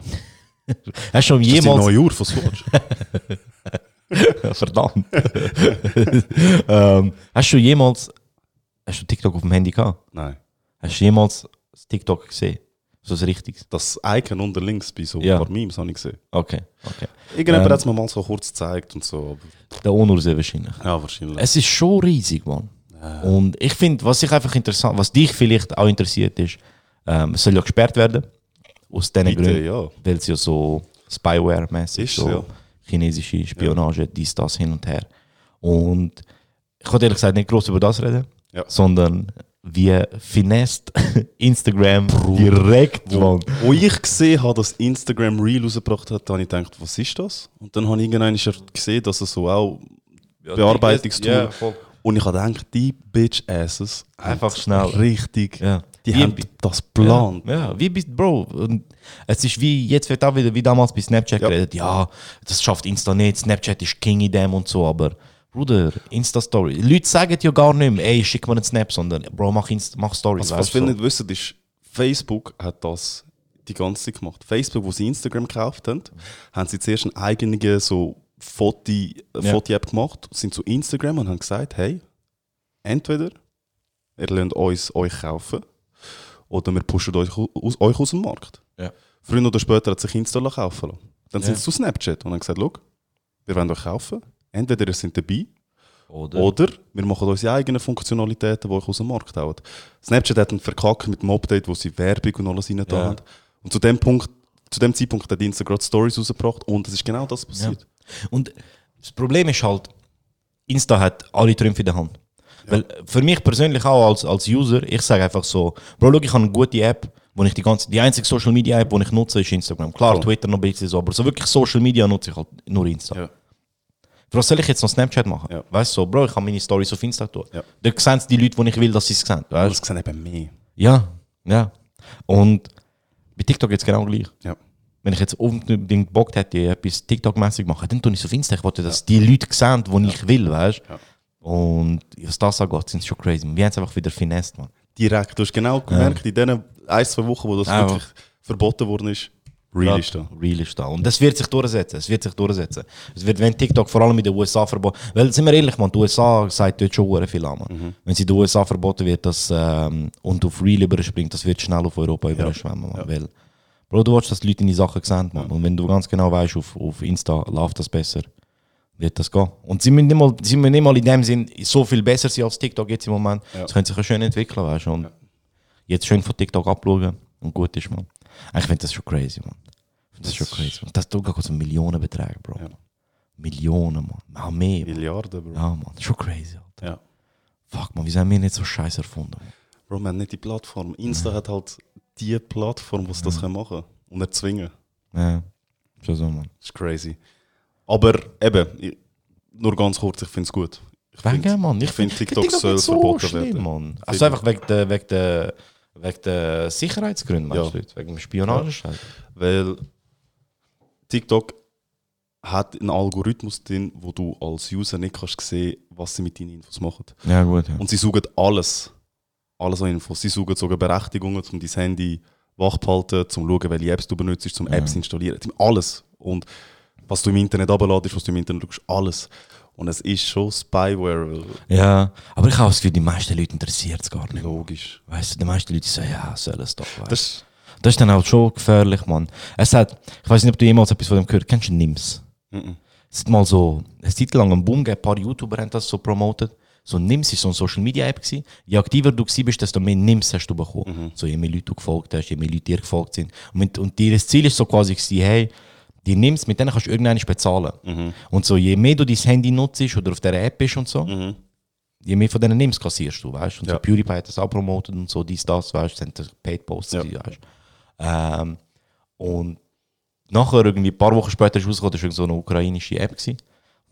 Hast du schon Ist das die jemals. neue Uhr von Swatch? Verdammt. ähm, hast du jemals. Hast du TikTok auf dem Handy gehabt? Nein. Hast du jemals TikTok gesehen? So ein richtiges? Das Icon unter links bei so Ja. ein paar Memes habe ich gesehen. Okay, okay. Irgendjemand Ähm. hat es mir mal so kurz gezeigt und so. Der Onur sehr wahrscheinlich. Ja, wahrscheinlich. Es ist schon riesig, Mann. Und ich finde, was sich einfach interessant, was dich vielleicht auch interessiert ist, ähm, es soll ja gesperrt werden. Aus diesen Gründen. ja. Weil es ja so Spyware-mäßig Ist, so ja. Chinesische Spionage, dies, das hin und her. Und ich wollte ehrlich gesagt nicht groß über das reden, Ja. sondern wie finest Instagram direkt, Mann. Wo ich gesehen habe, dass Instagram Reel rausgebracht hat, habe ich gedacht, was ist das? Und dann habe ich irgendwann gesehen, dass es so auch Bearbeitungstool. Ja, voll. Und ich habe gedacht, die Bitch-Asses Einfach schnell. Richtig. Ja. Die Wie- haben das geplant. Ja, ja, wie bist Bro? Und es ist wie, jetzt wird auch wieder wie damals bei Snapchat Ja. geredet, ja, das schafft Insta nicht, Snapchat ist King in dem und so, aber Bruder, Insta-Story. Leute sagen ja gar nicht mehr, ey, schick mir einen Snap, sondern Bro, mach, Insta, mach Stories. Also, was viele du, nicht wissen, ist, Facebook hat das die ganze Zeit gemacht. Facebook, wo sie Instagram gekauft haben, haben sie zuerst eine eigene so äh, Ja. Foti-App gemacht, sind zu Instagram und haben gesagt, hey, entweder ihr lernt uns euch kaufen oder wir pushen euch aus, euch aus dem Markt. Ja. Früher oder später hat sich Insta kaufen lassen. Dann Ja. sind sie zu Snapchat und haben gesagt, schau, wir wollen euch kaufen, entweder ihr seid dabei Oder? oder wir machen unsere eigenen Funktionalitäten, die euch aus dem Markt hauen. Snapchat hat einen verkackt mit dem Update, wo sie Werbung und alles rein Ja. Und zu dem, Punkt, zu dem Zeitpunkt hat Insta gerade Stories rausgebracht und es ist genau das passiert. Und das Problem ist halt, Insta hat alle Trümpfe in der Hand. Weil für mich persönlich auch als, als User, ich sage einfach so, Bro, schau, ich habe eine gute App, wo ich die ganze, die einzige Social Media App, die ich nutze, ist Instagram. Klar, Voll. Twitter noch ein bisschen so, aber so wirklich Social Media nutze ich halt nur Insta. Ja. Was soll ich jetzt noch Snapchat machen? Ja. Weißt du, so, Bro, ich kann meine Stories auf Insta tun. Ja. Dort sehen es die Leute, die ich will, dass sie es sehen. Weißt? das sehen eben mehr. Ja, ja. Und Bei TikTok jetzt genau gleich. Ja. Wenn ich jetzt unbedingt Bock hätte, etwas TikTok-mäßig machen, dann tue ich so auf Insta. Ich wollte, dass die Leute sehen, die ich will, weißt du? Ja. Und was das angeht, sind schon crazy. Wir haben es einfach wieder finessed, man. Direkt. Du hast genau gemerkt, in diesen ein, zwei Wochen, wo das Ja. wirklich verboten worden ist, real ist da. Real ist da. Und das wird sich durchsetzen. Es wird sich durchsetzen. Es wird, wenn TikTok vor allem in den USA verboten Weil, sind wir ehrlich, man, die USA sagt dort schon viel an. Mhm. Wenn es in den USA verboten wird das, ähm, und auf Real überspringt, das wird schnell auf Europa überschwemmen. Man. Weil, Bro, du willst, dass die Leute deine Sachen sehen, man. Und wenn du ganz genau weißt, auf, auf Insta läuft das besser, wird das gehen. Und sie müssen nicht mal, sie müssen nicht mal in dem Sinn so viel besser sein als TikTok jetzt im Moment. Es könnte sich ja schön entwickeln, weißt du. Und jetzt schön von TikTok abschauen und gut ist, man. Ich finde das schon crazy, man. Ich find Das ist schon crazy. Und das tut so Millionenbeträge, Bro. Millionen, man. Auch mehr. Man. Milliarden, Bro. Ja, man. Schon crazy, Alter. Ja. Fuck, man. Wieso haben wir nicht so Scheiß erfunden? Man? Bro, wir haben nicht die Plattform. Insta hat halt die Plattform, wo sie das können machen und erzwingen. Ja. Schon so, man. Das ist crazy. Aber eben, ich, nur ganz kurz, ich finde es gut. Ich Wegen, find- man. Ich finde, find TikTok soll so verboten schlimm, werden. Man. Also einfach wegen der, wegen der, wegen der Sicherheitsgründen, meinst Ja. du? Wegen dem Spionagescheiß. Weil TikTok hat einen Algorithmus drin, wo du als User nicht kannst sehen, was sie mit deinen Infos machen. Ja, gut. Ja. Und sie suchen alles. Alles an Infos. Sie suchen sogar Berechtigungen, um dein Handy wach zu halten, zum schauen, welche Apps du benutzt, zum Apps installieren. Alles. Und was du im Internet abladest, was du im Internet schaust, alles. Und es ist schon Spyware, ja, aber ich habe das Gefühl, die meisten Leute interessiert es gar nicht. logisch. Weißt du, die meisten Leute sagen, ja, soll es doch. Weißt. Das Das ist dann halt schon gefährlich, Mann. Es hat, ich weiß nicht, ob du jemals etwas von dem gehört Kennst du Nims? Mhm. Es hat mal so, eine Zeit lang einen Boom gegeben, ein paar YouTuber haben das so promotet. So Nims war so eine Social Media App. Gewesen. Je aktiver du bist, desto mehr Nims hast du bekommen. So je mehr Leute du gefolgt hast, je mehr Leute dir gefolgt sind. Und, und ihr Ziel ist so quasi, gewesen, hey, die Nims, mit denen kannst du irgendwann bezahlen. Und so je mehr du dein Handy nutzt oder auf der App bist und so, je mehr von denen Nims kassierst du, weißt Und so Ja. PewDiePie hat das auch promotet und so, dies, das, weißt du, das sind Paid Posts, Ja. weißt ähm, Und nachher, irgendwie ein paar Wochen später ist rausgekommen, das war so eine ukrainische App. Gewesen.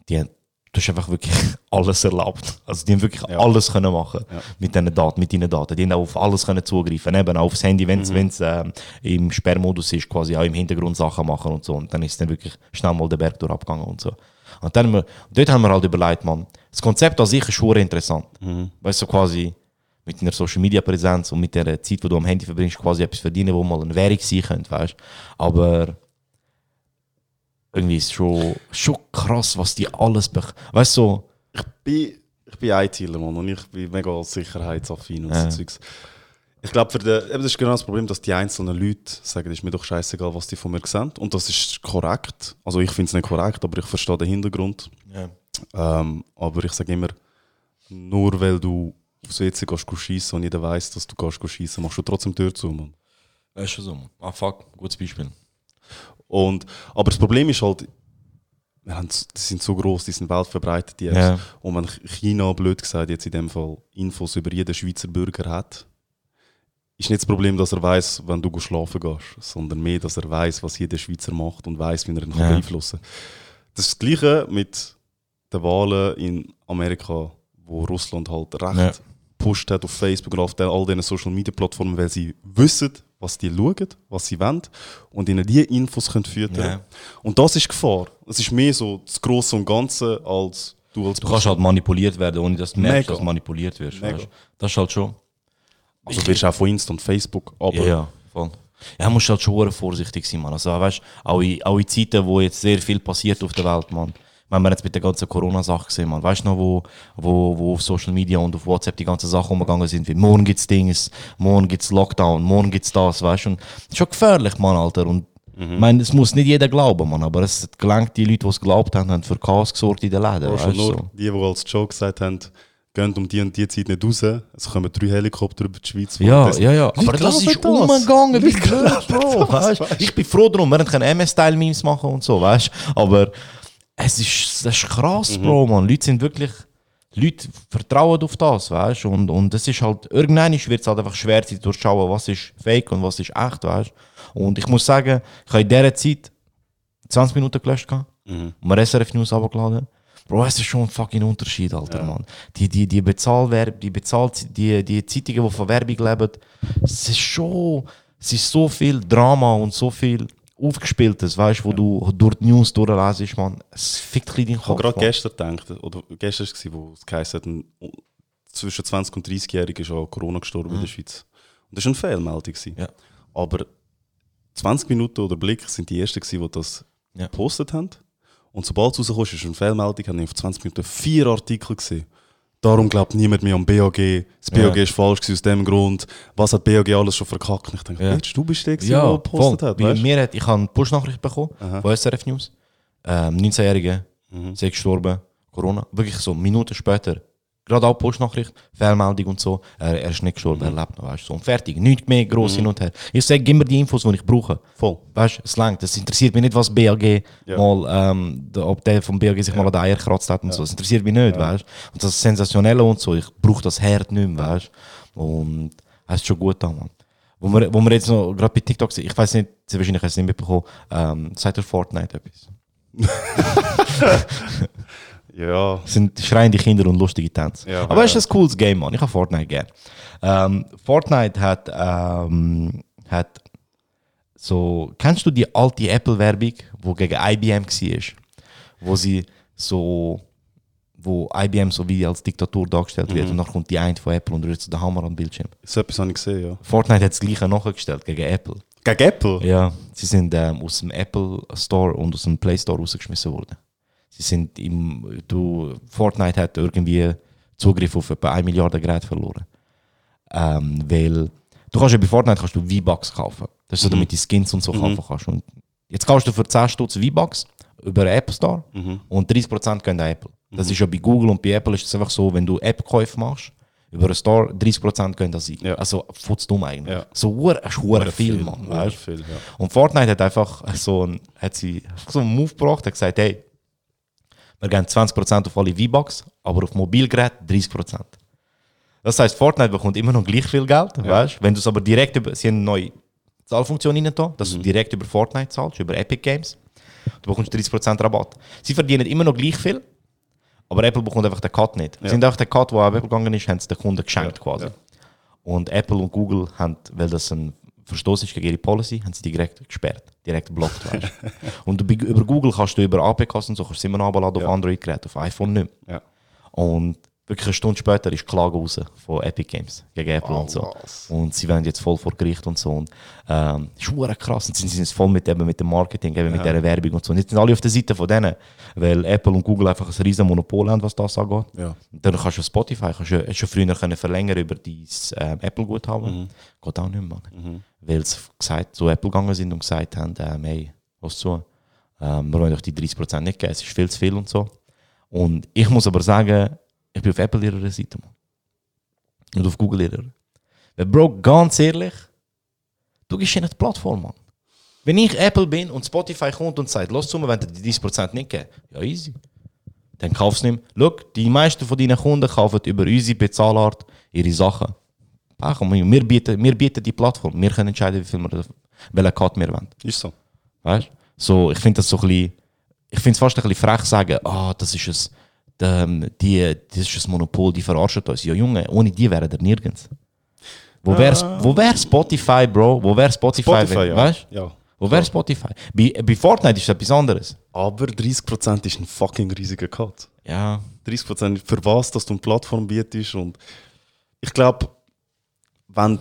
Die haben, du hast einfach wirklich alles erlaubt. Also die haben wirklich alles können machen mit diesen Daten, mit deinen Daten. Die haben auf alles können zugreifen, eben auch aufs Handy, wenn es ähm, im Sperrmodus ist, quasi auch im Hintergrund Sachen machen und so. Und dann ist dann wirklich schnell mal der Berg durch abgegangen und so. Und dann haben wir, dort haben wir halt überlegt, man, das Konzept an sich ist schon interessant. Weißt du, so quasi mit einer Social Media Präsenz und mit der Zeit, die du am Handy verbringst, quasi etwas verdienen, wo mal eine Währung sein könnte, weißt Aber irgendwie ist schon, schon krass, was die alles bech Weißt du, so, ich bin, ich bin ITler, Mann, und ich bin mega sicherheitsaffin und Ja. so Zeugs. Ich glaube, für den, eben das ist genau das Problem, dass die einzelnen Leute sagen, es ist mir doch scheißegal, was die von mir sehen. Und das ist korrekt. Also ich finde es nicht korrekt, aber ich verstehe den Hintergrund. ja. Ähm, aber ich sage immer, nur weil du aufs WC gehst, schiessen und jeder weiß, dass du gehst schiessen, machst du trotzdem die Tür zu. Mann. Das ist schon so. Ah, fuck, gutes Beispiel. Und, aber das Problem ist halt, wir haben, die sind so groß, die sind weltverbreitet, die Apps. Ja. Und wenn China, blöd gesagt, jetzt in dem Fall Infos über jeden Schweizer Bürger hat, ist nicht das Problem, dass er weiß, wenn du schlafen gehst, sondern mehr, dass er weiß, was jeder Schweizer macht und weiß, wie er ihn Ja. beeinflussen kann. Das ist das Gleiche mit den Wahlen in Amerika, wo Russland halt recht Ja. pusht hat auf Facebook und auf all diesen Social Media Plattformen, weil sie wissen, was die schauen, was sie wollen und ihnen die Infos können füttern. Ja. Und das ist Gefahr. Es ist mehr so das Große und Ganze als du als Du kannst halt manipuliert werden, ohne dass du merkst, Mega. dass du manipuliert wirst. Weißt? Das ist halt schon. Also du wirst auch von Insta und Facebook, aber Ja, ja, voll. Ja, musst halt schon vorsichtig sein, Mann. Also, weißt du, auch in, auch in Zeiten, wo jetzt sehr viel passiert auf der Welt, Mann. Wenn wir jetzt mit der ganzen Corona-Sache gesehen, Mann. Weißt du noch, wo, wo, wo auf Social Media und auf WhatsApp die ganzen Sachen umgegangen sind, wie morgen gibt's Dings, morgen gibt's Lockdown, morgen gibt's das, weißt du. Und das ist schon gefährlich, Mann, Alter. Und ich meine, es muss nicht jeder glauben, Mann, aber es gelangt, die Leute, die es geglaubt haben, haben für Chaos gesorgt in den Läden, weißt schon nur So. die, die als Joke gesagt haben, gehen um die und die Zeit nicht raus, es kommen drei Helikopter über die Schweiz. Ja, Das- ja, ja. Aber das ist umgegangen, wie blöd, Bro. Weißt? du? Ich bin froh darum, wir können MS-Style-Memes machen und so, weißt du. Aber es ist, das ist krass, Bro, man. Leute sind wirklich. Leute vertrauen auf das, weißt du? Und, und es ist halt, irgendwann wird es halt einfach schwer zu durchschauen, was ist fake und was ist echt, weißt du? Und ich muss sagen, ich habe in dieser Zeit 20 Minuten gelöscht gehabt, Mhm. und mir SRF News abgeladen. Bro, es ist schon ein fucking Unterschied, Alter, Mann. Die, die, die Bezahlwerb, die bezahlt, die, die Zeitungen, die von Werbung leben, es ist schon, es ist so viel Drama und so viel Aufgespieltes, weißt du, wo du durch die News durchlesest, man. Es fickt ein bisschen deinen Ich habe Kopf. gerade gestern gedacht, oder gestern war es, wo es geheißen hat, zwischen 20 und 30-Jährigen ist an Corona gestorben in der Schweiz. Und das war eine Fehlmeldung. Ja. Aber 20 Minuten oder Blick sind die ersten, die das Ja. gepostet haben. Und sobald es rauskam, ist es eine Fehlmeldung, haben ich auf 20 Minuten vier Artikel gesehen. Darum glaubt niemand mehr am BAG. Das BAG Ja. ist falsch aus dem Grund. Was hat BAG alles schon verkackt? Und ich denke, Ja. Bitch, du bist der, gewesen, Ja, der voll. gepostet hat. Weißt mir hat, ich habe eine Push-Nachricht bekommen von SRF News. Ähm, 19-Jährige, Mhm. sie ist gestorben, Corona. Wirklich so, Minuten später. Gerade auch Push-Nachricht, Fehlmeldung und so. Er, er ist nicht gestorben, Mhm. er lebt noch. Weißt, du, so. Und fertig. Nichts mehr gross hin und her. Ich sage immer die Infos, die ich brauche. Voll. Weißt du, es langt. Es interessiert mich nicht, was BAG Ja. mal, ähm, ob der vom BAG sich mal an den Eier gekratzt hat und so. Es interessiert mich nicht, weißt du. Und das Sensationelle und so, ich brauche das Herd nicht mehr, weißt du. Und es ist schon gut da, Mann. Wo wir, wo wir jetzt noch gerade bei TikTok sind, ich weiß nicht, Sie wahrscheinlich hast es nicht mitbekommen, ähm, seit der Fortnite etwas. Ja, Es sind schreiende Kinder und lustige Tänze. Ja, Aber es ja. ist ein cooles Game, Mann. Ich habe Fortnite gern. Ähm, Fortnite hat, ähm, hat so. Kennst du die alte Apple-Werbung, wo gegen IBM war? Wo sie so. Wo IBM so wie als Diktatur dargestellt Mhm. wird und dann kommt die eine von Apple und rührt so den Hammer den Bildschirm. so etwas habe ich gesehen, ja. Fortnite hat das gleiche nachgestellt gegen Apple. Gegen Apple? Ja, sie sind ähm, aus dem Apple Store und aus dem Play Store rausgeschmissen worden. Sie sind im, du, Fortnite hat irgendwie Zugriff auf etwa 1 Milliarde Geräte verloren. Ähm, weil du kannst ja bei Fortnite kannst du V-Bucks kaufen. Das ist so, damit du Skins und so kaufen kannst. Und jetzt kaufst du für 10 Stutz V-Bucks über App Store und 30% gehen an Apple. Das ist ja bei Google und bei Apple ist es einfach so, wenn du App-Käufe machst, über den Store, 30% gehen an sie. Ja. Also, futz dumm eigentlich. Ja. So, es ist hure viel, Mann. Weißt viel, ja. Und Fortnite hat einfach so einen, hat sie so einen Move gebracht, hat gesagt, hey, wir geben 20% auf alle V-Bucks, aber auf Mobilgeräte 30%. Das heißt, Fortnite bekommt immer noch gleich viel Geld, weißt? Wenn du es aber direkt über, sie haben eine neue Zahlfunktion rein da, dass du direkt über Fortnite zahlst, über Epic Games, du bekommst 30% Rabatt. Sie verdienen immer noch gleich viel, aber Apple bekommt einfach den Cut nicht. Sie sind auch den Cut, der an Apple gegangen ist, haben sie den Kunden geschenkt quasi. Und Apple und Google haben, weil das ein Verstoß ist gegen ihre Policy, haben sie die direkt gesperrt, direkt geblockt. weißt du. und über Google kannst du über APKs und so kannst du immer noch abladen auf Android-Geräte, auf iPhone nicht mehr. Ja. Und wirklich eine Stunde später ist die Klage raus von Epic Games gegen Apple und so. Und sie werden jetzt voll vor Gericht und so. Und ähm, ist krass. Und sie sind jetzt voll mit, eben mit dem Marketing, eben mit dieser Werbung und so. Und jetzt sind alle auf der Seite von denen, weil Apple und Google einfach ein riesen Monopol haben, was das angeht. Ja. Und Dann kannst du Spotify kannst du, du früher können verlängern über dein ähm, Apple-Guthaben. Geht auch nicht mehr. Mann. Weil sie gesagt, zu Apple gegangen sind und gesagt haben, ähm, hey, was zu, ähm, wir wollen euch die 30% nicht geben, es ist viel zu viel und so. Und ich muss aber sagen, ich bin auf Apple ihrer Seite, Mann. Und auf Google ihrer. Weil, Bro, ganz ehrlich, du gehst ihnen die Plattform, Mann. Wenn ich Apple bin und Spotify kommt und sagt, los zu mir, wenn dir die 30% nicht geben, ja easy. Dann kaufst du nicht mehr. Schau, die meisten von deinen Kunden kaufen über unsere Bezahlart ihre Sachen. Ach, wir, bieten, wir bieten die Plattform. Wir können entscheiden, wie viel wir, welchen Cut wir wollen. Ist so. Weißt So, ich finde das so ein bisschen, ich finde es fast ein bisschen frech sagen, ah, das ist es, ähm, die, das ist ein Monopol, die verarschen uns. Ja, Junge, ohne die wären wir nirgends. Wo wäre wo wär Spotify, Bro? Wo wäre Spotify, Spotify, wenn, ja. weißt ja. Wo wäre Spotify? Bei, bei Fortnite ist es etwas anderes. Aber 30% ist ein fucking riesiger Cut. Ja, 30% für was, dass du eine Plattform bietest und ich glaube, wenn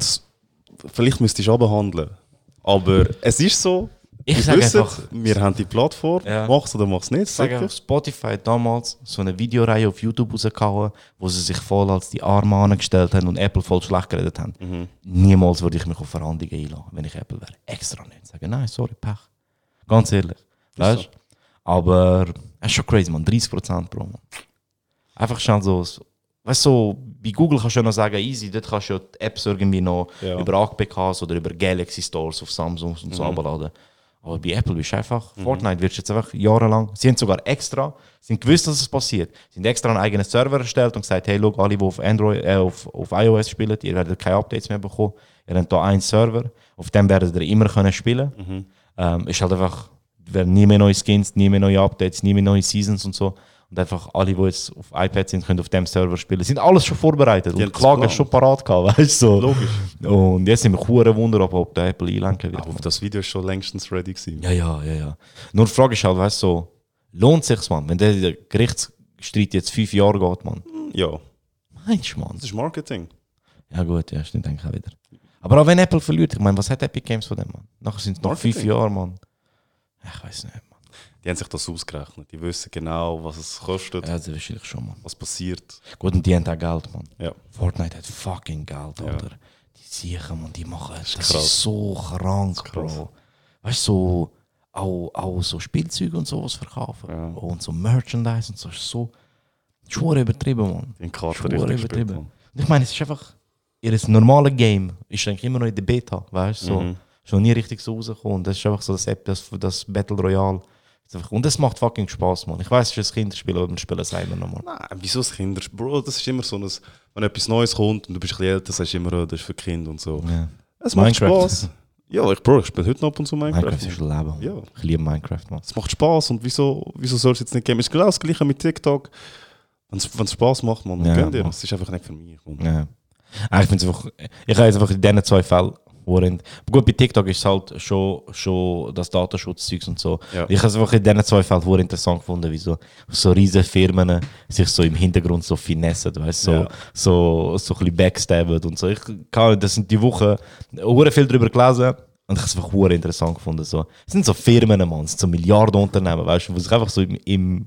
vielleicht müsstest du abhandeln, aber es ist so, Ich sag wissen, einfach- wir haben die Plattform, Ja. mach's oder mach's nicht, Ich sage sicher. einfach, Spotify hat damals so eine Videoreihe auf YouTube rausgehauen, wo sie sich voll als die Arme angestellt haben und Apple voll schlecht geredet haben. Mhm. Niemals würde ich mich auf Verhandlungen einladen, wenn ich Apple wäre. Extra nicht. Sagen, nein, sorry, Pech. Ganz ehrlich. Weißt du? Aber es ist schon crazy, man. 30% Bro. Man. Einfach schon so. Weißt du, so, bei Google kannst du ja noch sagen, easy, dort kannst du ja die Apps irgendwie noch Ja. über APKs oder über Galaxy Stores auf Samsung und Mhm. so abladen. Aber bei Apple bist du einfach, Fortnite wirst du jetzt einfach jahrelang, sie haben sogar extra, haben gewusst, dass es passiert, sie haben extra einen eigenen Server erstellt und gesagt, hey, look, alle, die auf, Android, äh, auf, auf iOS spielen, ihr werdet keine Updates mehr bekommen, ihr habt hier einen Server, auf dem werdet ihr immer können spielen. Ähm, ist halt einfach, werden nie mehr neue Skins, nie mehr neue Updates, nie mehr neue Seasons und so. Und einfach alle, die jetzt auf iPad sind, können auf dem Server spielen. Sind alles schon vorbereitet. Die und Klagen schon parat gehabt, weißt du? So. Logisch. Und jetzt sind wir hure Wunder, ob, ob der Apple einlenken wird. Auf das Video ist schon längstens ready gewesen. Ja, ja, ja, ja. Nur die Frage ist halt, weißt du, so, lohnt sich's, man? Wenn der, Gerichtsstreit jetzt fünf Jahre geht, man. Ja, Meinst du, man? das ist Marketing. Ja, gut, ja, stimmt eigentlich auch wieder. Aber auch wenn Apple verliert, ich meine, was hat Epic Games von dem, man? Nachher sind es noch Marketing. fünf Jahre, man. Ich weiß nicht. Die haben sich das ausgerechnet. Die wissen genau, was es kostet, Ja, das ist wahrscheinlich schon, man. was passiert. Gut, und die haben auch Geld, man. Ja. Fortnite hat fucking Geld, Ja. Alter. Die Siechen, man, die machen, das ist, krass. so krank, krass. Bro. Weißt du, so, auch, auch so Spielzeuge und sowas verkaufen. Ja. Und so Merchandise und so, ist so, schwur übertrieben, man. Die Karte Schwur richtig übertrieben. Und ich meine, es ist einfach, ihr normale Game ist eigentlich immer noch in der Beta, weißt du? So, Mhm. Ist noch nie richtig so rausgekommen. Und Das ist einfach so das App, das, das Battle Royale. Und das macht fucking Spaß, man. Ich weiß, es ist ein Kinderspiel, aber wir spielen es immer noch mal. Nein, wieso das Kinder? Bro, das ist immer so ein, wenn etwas Neues kommt und du bist ein bisschen älter, sagst du immer, oh, das ist für Kinder und so. Ja. Es macht Minecraft. Spaß. Ja, ich, Bro, ich spiele heute noch ab und zu Minecraft. Minecraft ist Leben. man. Ja. Ich liebe Minecraft, man. Es macht Spaß und wieso, wieso soll es jetzt nicht geben? Es ist genau das gleiche mit TikTok. Wenn es Spaß macht, man, Ja, gönn dir. Mann. Es ist einfach nicht für mich. Man. Ja. Ah, Ich finde einfach, ich habe jetzt einfach in diesen zwei Fällen, worin, gut, bei TikTok ist es halt schon, schon das Datenschutzzeugs und so. Ja. Ich habe es einfach in diesen zwei Fällen wohl interessant gefunden, wie so, so riesige Firmen sich so im Hintergrund so finessen, weißt du, so, Ja. so, so ein bisschen backstabben und so. Ich kann, das sind die Wochen hure viel darüber gelesen. Und ich habe es einfach hure interessant gefunden. So. Es sind so Firmen, man, es sind so Milliardenunternehmen, weißt du, die sich einfach so im, im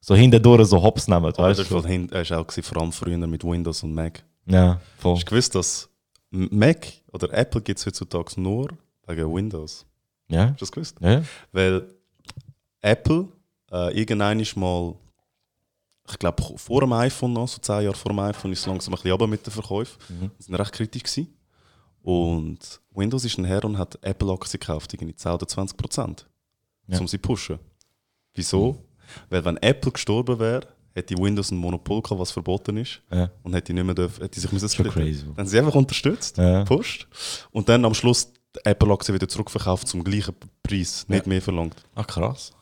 so hinterdurch so hops nehmen, weißt das du. war ist auch vor allem früher mit Windows und Mac. Ja, voll. Hast du gewusst, dass Mac oder Apple gibt es heutzutage nur wegen Windows? Ja, Hast du das gewusst? ja. Weil Apple äh, irgendwann mal, ich glaube vor dem iPhone noch, so zehn Jahre vor dem iPhone, ist es langsam ein bisschen runter mit den Verkäufen. Mhm. Waren recht kritisch. Gewesen. Und Windows ist ein Herr und hat Apple-Aktien gekauft, irgendwie 10 oder 20 Prozent, Ja. um sie zu pushen. Wieso? Weil wenn Apple gestorben wäre, hätte Windows ein Monopol gehabt, was verboten ist. Ja. Und hätte nicht mehr dürfen, hätte sich müssen splitten. crazy. Dann haben sie einfach unterstützt, Ja. gepusht. Und dann am Schluss die Apple-Aktie wieder zurückverkauft zum gleichen Preis, nicht mehr verlangt. Ah, krass.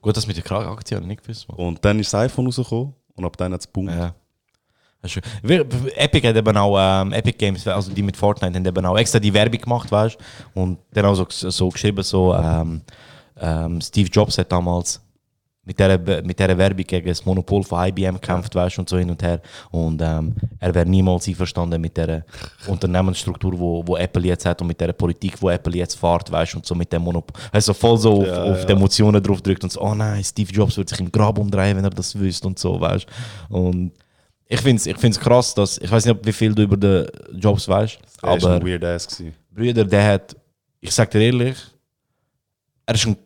Gut, das mit der Aktien habe ich nicht gewusst. Und dann ist das iPhone rausgekommen und ab dann hat es boom. Ja. Wir- Epic hat eben auch, ähm, Epic Games, also die mit Fortnite, haben eben auch extra die Werbung gemacht, weißt du? Und dann auch so, so geschrieben, so, ähm, ähm, Steve Jobs hat damals mit dieser, mit dieser Werbung gegen das Monopol von IBM gekämpft, weißt und so hin und her. Und ähm, er wäre niemals einverstanden mit der Unternehmensstruktur, wo, wo Apple jetzt hat und mit der Politik, wo Apple jetzt fährt, weißt und so mit dem Monopol. Also voll so auf, Ja, auf ja. die Emotionen drauf drückt und so, oh nein, Steve Jobs wird sich im Grab umdrehen, wenn er das wüsste und so, weißt du. Und ich finde es ich find's krass, dass, ich weiß nicht, wie viel du über den Jobs weißt, Der aber ein weird ass. Brüder, der hat, ich sag dir ehrlich, er ist ein,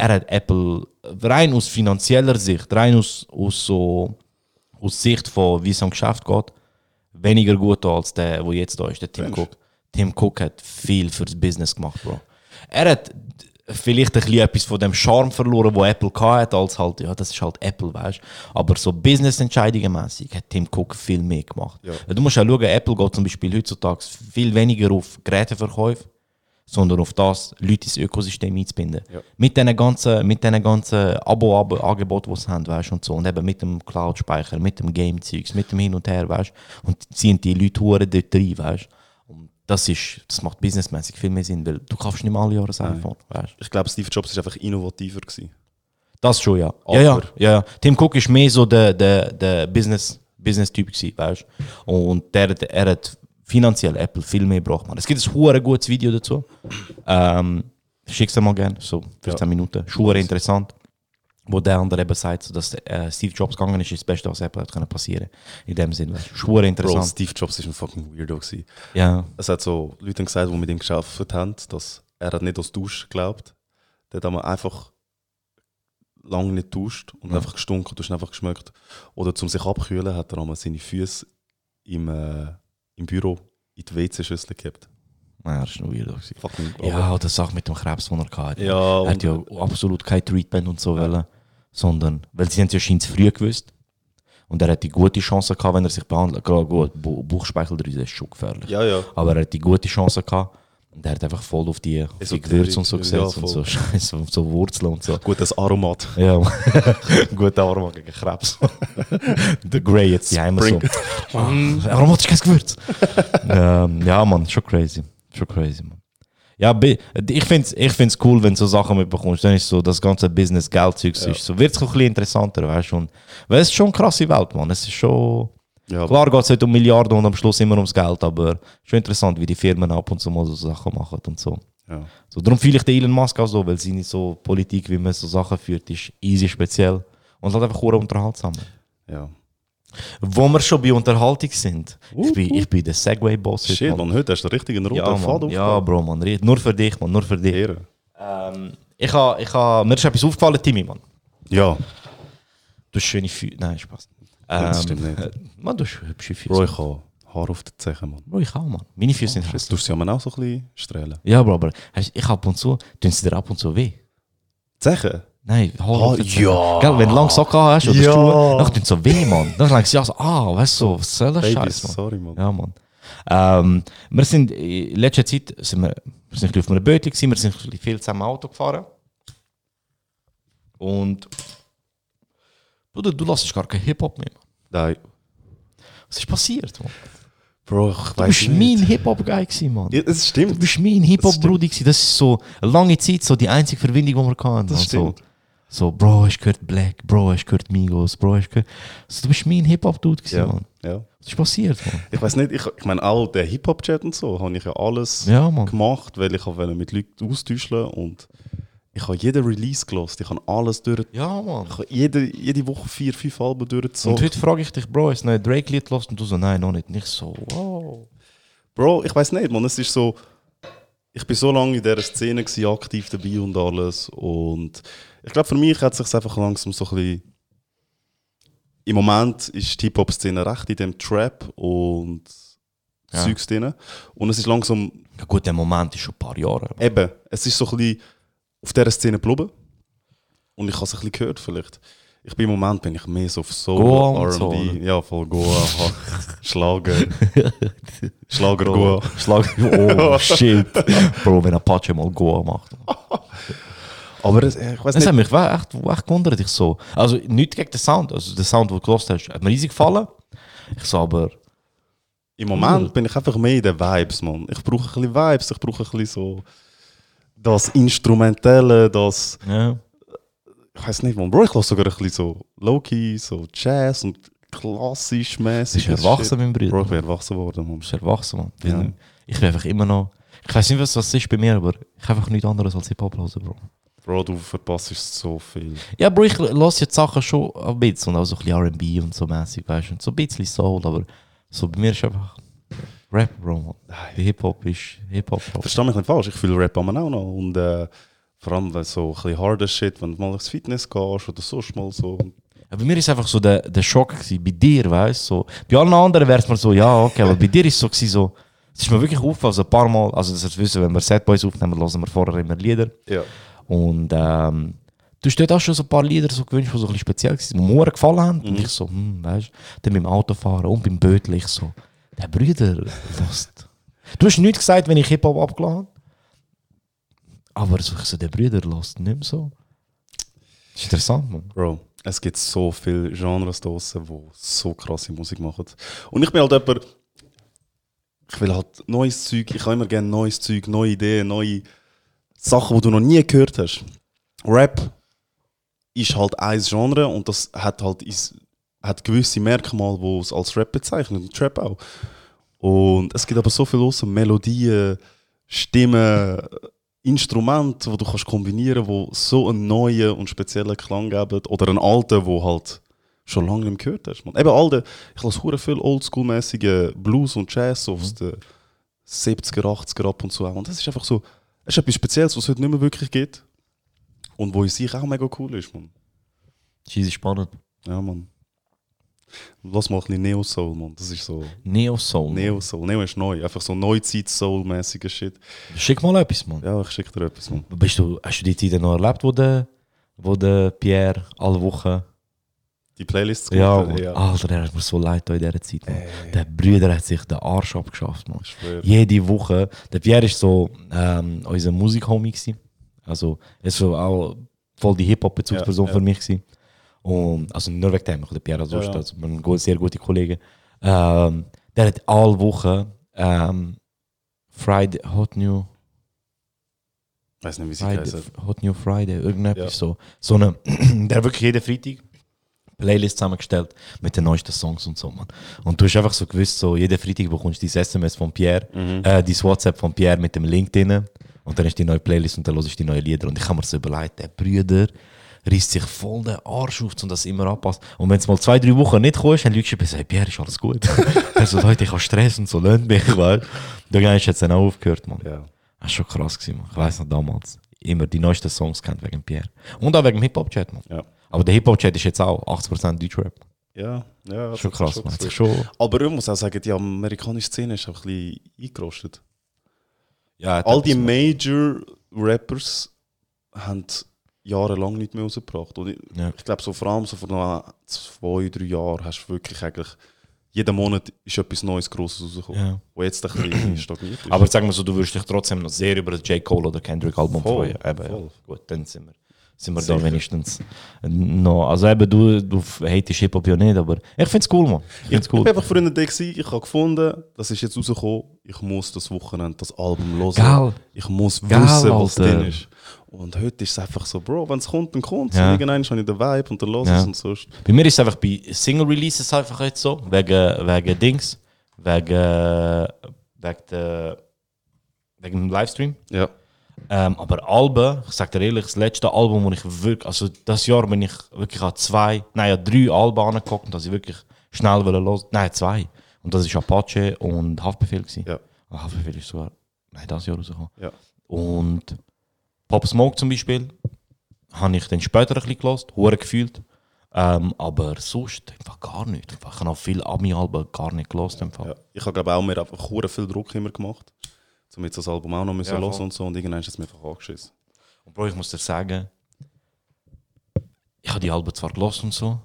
er hat Apple rein aus finanzieller Sicht, rein aus, aus so, aus Sicht von wie es am Geschäft geht, weniger gut als der, wo jetzt da ist, der Tim du? Cook. Tim Cook hat viel fürs Business gemacht, Bro. Er hat vielleicht ein bisschen etwas von dem Charme verloren, wo Apple hatte, als halt, ja, das ist halt Apple, weißt. Aber so Business-Entscheidungen mäßig hat Tim Cook viel mehr gemacht. Ja. Du musst auch schauen, Apple geht zum Beispiel heutzutage viel weniger auf Geräteverkäufe, sondern auf das, Leute ins Ökosystem einzubinden. Ja. Mit diesen ganzen, mit diesen ganzen Abo-Angeboten, die sie haben, weißt, und so. Und eben mit dem Cloud-Speicher, mit dem Game-Zeugs, mit dem Hin und Her, weißt Und ziehen die Leute hure dort rein, weißt Und das ist, das macht businessmäßig viel mehr Sinn, weil du kaufst nicht mal alle Jahre ein iPhone, weißt Ich glaube, Steve Jobs ist einfach innovativer gewesen. Das schon, ja. Ja, ja, ja, ja. Tim Cook ist mehr so der, der, der Business, Business-Typ gewesen, weißt Und der, der, er hat finanziell Apple viel mehr gebraucht, man. Es gibt ein hure gutes Video dazu. Ähm, schick's dir mal gerne, so 15 Minuten. Schuhe interessant. Wo der andere eben sagt, dass äh, Steve Jobs gegangen ist, ist das Beste, was Apple hat können passieren. In dem Sinne, Schuhe Bro, interessant. Steve Jobs ist ein fucking Weirdo gewesen. ja. Es hat so Leute gesagt, die mit ihm geschafft haben, dass er hat nicht aus Dusch geglaubt. Der hat einfach lange nicht duscht und Ja. einfach gestunken, du hast einfach geschmeckt. Oder zum sich abkühlen hat er einmal seine Füße im, äh, im Büro in die WC-Schüssel gehabt. Ja, das ist noch weird. Fucking Ja, oder Sache mit dem Krebs, den er hatte. Ja, Er hat ja absolut kein Treatment und so wollen, sondern, weil sie haben es ja scheinbar früh gewusst. Und er hat die gute Chance gehabt, wenn er sich behandelt. Gerade gut, Bauchspeicheldrüse ist schon gefährlich. ja, ja. Aber er hat die gute Chance gehabt, Und der hat einfach voll auf die, auf die Gewürze und so ja, gesetzt und voll. so Scheiße und so Wurzeln und so. Gutes Aromat. Ja, guter Aroma gegen Krebs. Der Grey jetzt, Heimer so. Spring. Ah, aromatisch kein Gewürz. ähm, ja, Mann, schon crazy. Schon crazy, Mann. Ja, ich finde es ich find's cool, wenn du so Sachen mitbekommst. Dann ist so das ganze Business-Geld-Zeug ist so. Wird es ein bisschen interessanter, weißt du? Und- Weil es ist schon eine krasse Welt, Mann. Es ist schon. Ja, Klar geht es nicht um Milliarden und am Schluss immer ums Geld, aber schon interessant, wie die Firmen ab und zu mal so Sachen machen und so. ja. so darum fühle ich den Elon Musk auch so, weil seine so Politik, wie man so Sachen führt, ist easy speziell und halt einfach unterhaltsam. ja. Wo wir schon bei Unterhaltung sind, ich bin, ich bin der Segway-Boss heute, Shit, man, heute hast du richtig einen roten Ja, Faden Mann. ja, Bro, man. Nur für dich, man. Nur für dich. Ähm, ich ha, ich ha, mir ist etwas aufgefallen, Timmy, man. Ja, Du hast schöne Füße. Nein, Spaß. Das stimmt nicht. äh, Man, du hast hübsche Füße. Ich habe Haar auf den Zehen, man. Bro, ich auch, man. Meine Füße sind hässlich. tust du sie aber auch so ein bisschen strahlen. Ja, Bro, aber hast- ich ab und zu, tun sie dir ab und zu weh. Zehen? Nein, Haar Ah, auf den Zehen. ja. Gell, wenn du lange Socken hast oder Ja. Schuhe, dann tun sie so weh, man. Dann denkst du ja so, ah, weißt du, was soll das Baby, Scheiß, man. sorry, man. Ja, Mann. Ähm, wir sind in letzter Zeit sind wir, wir sind auf einem Bötchen wir sind viel zusammen Auto gefahren. Und Bruder, du lässt gar kein Hip-Hop mehr. Mann. Nein. Was ist passiert, Mann? Bro, ich Du bist mein Hip-Hop-Guy gewesen, Mann. Ja, Du stimmt. bist mein Hip-Hop-Bruder gewesen. Das ist so eine lange Zeit so die einzige Verbindung, die wir hatten. Das stimmt. So, so, Bro, ich gehört Black, Bro, ich gehört Migos, Bro, ich gehört... So, du bist mein Hip-Hop-Dude gewesen, Ja, Mann. ja. Was ist passiert, Mann? Ich weiß nicht, ich, ich meine, all der Hip-Hop-Chat und so, habe ich ja alles Ja, gemacht, weil ich wollte mit Leuten austauschen und ich habe jeden Release gelost, ich habe alles durch. Ja, Mann. Ich habe jede, jede Woche vier, fünf Alben durchgezogen. Und heute frage ich dich, Bro, ist ein Drake-Lied los? Und du so, nein, noch nicht. Nicht so, wow. Bro, ich weiß nicht, man, es ist so. Ich bin so lange in dieser Szene gewesen, aktiv dabei und alles. Und ich glaube, für mich hat es sich einfach langsam so ein bisschen. Im Moment ist die Hip-Hop-Szene recht in dem Trap und Ja. Zeugs drin. Und es ist langsam. Ja gut, der Moment ist schon ein paar Jahre. Eben, es ist so ein bisschen auf dieser Szene geblieben. Und ich habe es ein bisschen gehört, vielleicht. Ich bin im Moment bin ich mehr so auf Soul, R&B, ja, voll Goa, Schlager, Schlager Goa. Schlag, oh shit. Bro, wenn Apache mal Goa macht. Aber es, ich weiß Das hat nicht, mich echt, echt gewundert. Ich so, also nicht gegen den Sound. Also der Sound, den du gehört hast, hat mir riesig gefallen. Ich so, aber im Moment bin ich einfach mehr in den Vibes, man. Ich brauche ein bisschen Vibes, ich brauche ein bisschen so das Instrumentelle, das, ja. ich weiß nicht, man. Bro, ich lasse sogar ein bisschen so Low-Key, so Jazz und klassisch mäßig. bist erwachsen, mein Bro, Bruder. ich bin erwachsen geworden, man. Du bist erwachsen, Mann. Ja. Ich bin einfach immer noch. Ich weiß nicht, was das ist bei mir, aber ich habe einfach nichts anderes als Hip-Hop hören, Bro. Bro, du verpasst so viel. Ja, Bro, ich lasse jetzt Sachen schon ein bisschen und auch so ein bisschen RB und so mäßig, weißt du, und so ein bisschen Soul, aber so bei mir ist einfach Rap, Bro, man. Hip-Hop ist Hip-Hop, Bro. Versteh mich nicht falsch, ich fühle Rap aber auch noch. Und äh, vor allem wenn so ein bisschen harder Shit, wenn du mal ins Fitness gehst oder sonst mal so. Ja, bei mir ist einfach so der, der Schock gewesen, bei dir, weißt du, so. Bei allen anderen wäre es mir so, ja, okay, aber bei dir ist es so gewesen, so, es ist mir wirklich aufgefallen, so ein paar Mal, also das wissen, wenn wir Setboys aufnehmen, hören wir vorher immer Lieder. Ja. Und ähm, du hast dort auch schon so ein paar Lieder so gewünscht, die so ein bisschen speziell waren, die mir gefallen haben. Und ich so, hm, weißt du, dann beim Autofahren und beim Bötel, ich so, der Brüder, lost. Du hast nichts gesagt, wenn ich Hip-Hop abgeladen habe. Aber so, der Brüder lost nicht mehr so. Das ist interessant, man. Bro, es gibt so viele Genres draussen, die so krasse Musik machen. Und ich bin halt jemand, ich will halt neues Zeug, ich habe immer gerne neues Zeug, neue Ideen, neue Sachen, die du noch nie gehört hast. Rap ist halt ein Genre und das hat halt hat gewisse Merkmale, die es als Rap bezeichnen und Trap auch. Und es gibt aber so viele außer Melodien, Stimmen, Instrumente, die du kannst kombinieren, wo so einen neuen und speziellen Klang geben oder einen alten, wo halt schon lange nicht gehört hast. Man. Eben alte, ich lasse hure viel oldschool-mäßige Blues und Jazz so aus den 70er, 80er ab und zu auch. Und das ist einfach so, es ist etwas Spezielles, was es heute nicht mehr wirklich gibt. Und wo in sich auch mega cool ist, man. Das ist spannend. Ja, man. Lass mal ein bisschen Neo-Soul, man. Das ist so. Neo-Soul. Neo-Soul. Neo ist neu. Einfach so Neuzeit-Soul-mäßiger Shit. Schick mal etwas, man. Ja, ich schicke dir etwas, man. Bist du, hast du die Zeit noch erlebt, wo der, wo der Pierre alle Wochen die Playlists Ja, gemacht. Mann. Alter, der hat mir so leid in dieser Zeit. Man. Der Brüder hat sich den Arsch abgeschafft, man. schwör. Jede Woche. Der Pierre ist so ähm, unser Musikhomie. Also, er ist so auch voll die Hip-Hop-Bezugsperson Ja, für ja. mich gewesen. Und, also nur wegen dem, der Pierre, also, Ja, ja. also gut- sehr gute Kollegen. Ähm, der hat alle Wochen ähm, Friday, Hot New, weiß nicht, wie sie Friday, heißen. Hot New Friday, irgendetwas Ja. so. So eine, der hat wirklich jeden Freitag Playlist zusammengestellt mit den neuesten Songs und so, man. Und du hast einfach so gewusst, so jeden Freitag bekommst du dieses SMS von Pierre, Mhm. äh, dein WhatsApp von Pierre mit dem Link drin und dann ist die neue Playlist und dann hörst du die neuen Lieder und ich habe mir so überlegt, der Brüder reißt sich voll den Arsch auf, um das immer anpasst. Und wenn es mal zwei, drei Wochen nicht kommst, dann lügst du und sagst, Pierre, ist alles gut. er so, Leute, ich habe Stress und so, lernt mich, weißt du. Hast du jetzt dann auch aufgehört, man. Ja. Das war schon krass, gewesen, man. Ich weiss noch damals. Immer die neuesten Songs kennt wegen Pierre. Und auch wegen dem Hip-Hop-Chat, man. Ja. Aber der Hip-Hop-Chat ist jetzt auch 80% Deutschrap. Ja, ja. Schon krass, ist man. Schon. Aber ich muss auch sagen, die amerikanische Szene ist auch ein bisschen eingerostet. Ja, All die etwas- Major-Rappers haben jahrelang nicht mehr rausgebracht. Und ich, Ja. ich glaube, so vor allem so vor zwei, drei Jahren hast du wirklich eigentlich jeden Monat ist etwas Neues, Grosses rausgekommen. Ja. Wo jetzt ein bisschen stagniert ist. Aber sagen wir so, du würdest dich trotzdem noch sehr über das J. Cole oder Kendrick Album Voll, freuen. Eben, voll. Ja. Gut, dann sind wir, sind wir da wenigstens noch. Also eben, du, du hatest Hip-Hop ja nicht, aber ich finde es cool, man. Ich ich cool. war einfach früher der gewesen, ich habe gefunden, das ist jetzt rausgekommen, ich muss das Wochenende das Album hören. Geil. Ich muss Geil, wissen, was Alter. drin ist. Und heute ist es einfach so, Bro, wenn es kommt, dann kommt es. Ja. Und Irgendwann habe ich den Vibe und dann los Ja. es und so. Bei mir ist es einfach bei Single-Releases einfach jetzt so, wegen, wegen Dings, wegen, wegen, der, wegen dem Livestream. Ja. Ähm, aber Alben, ich sag dir ehrlich, das letzte Album, wo ich wirklich, also das Jahr bin ich wirklich an zwei, nein, an drei Alben angeguckt, dass ich wirklich schnell will los, nein, zwei. Und das ist Apache und Haftbefehl gewesen. Ja. Ah, Haftbefehl ist sogar, nein, das Jahr rausgekommen. Ja. Und Pop Smoke zum Beispiel, habe ich dann später ein bisschen gelost, hure gefühlt. Ähm, aber sonst einfach gar nicht. Ich habe auch viele Ami-Alben gar nicht gelost. im Fall. Ja. Ich habe glaube auch mir einfach hure viel Druck immer gemacht, um jetzt das Album auch noch müssen Ja, hören voll. und so. Und irgendwann ist es mir einfach angeschissen. Und Bro, ich muss dir sagen, ich habe die Alben zwar gelost und so,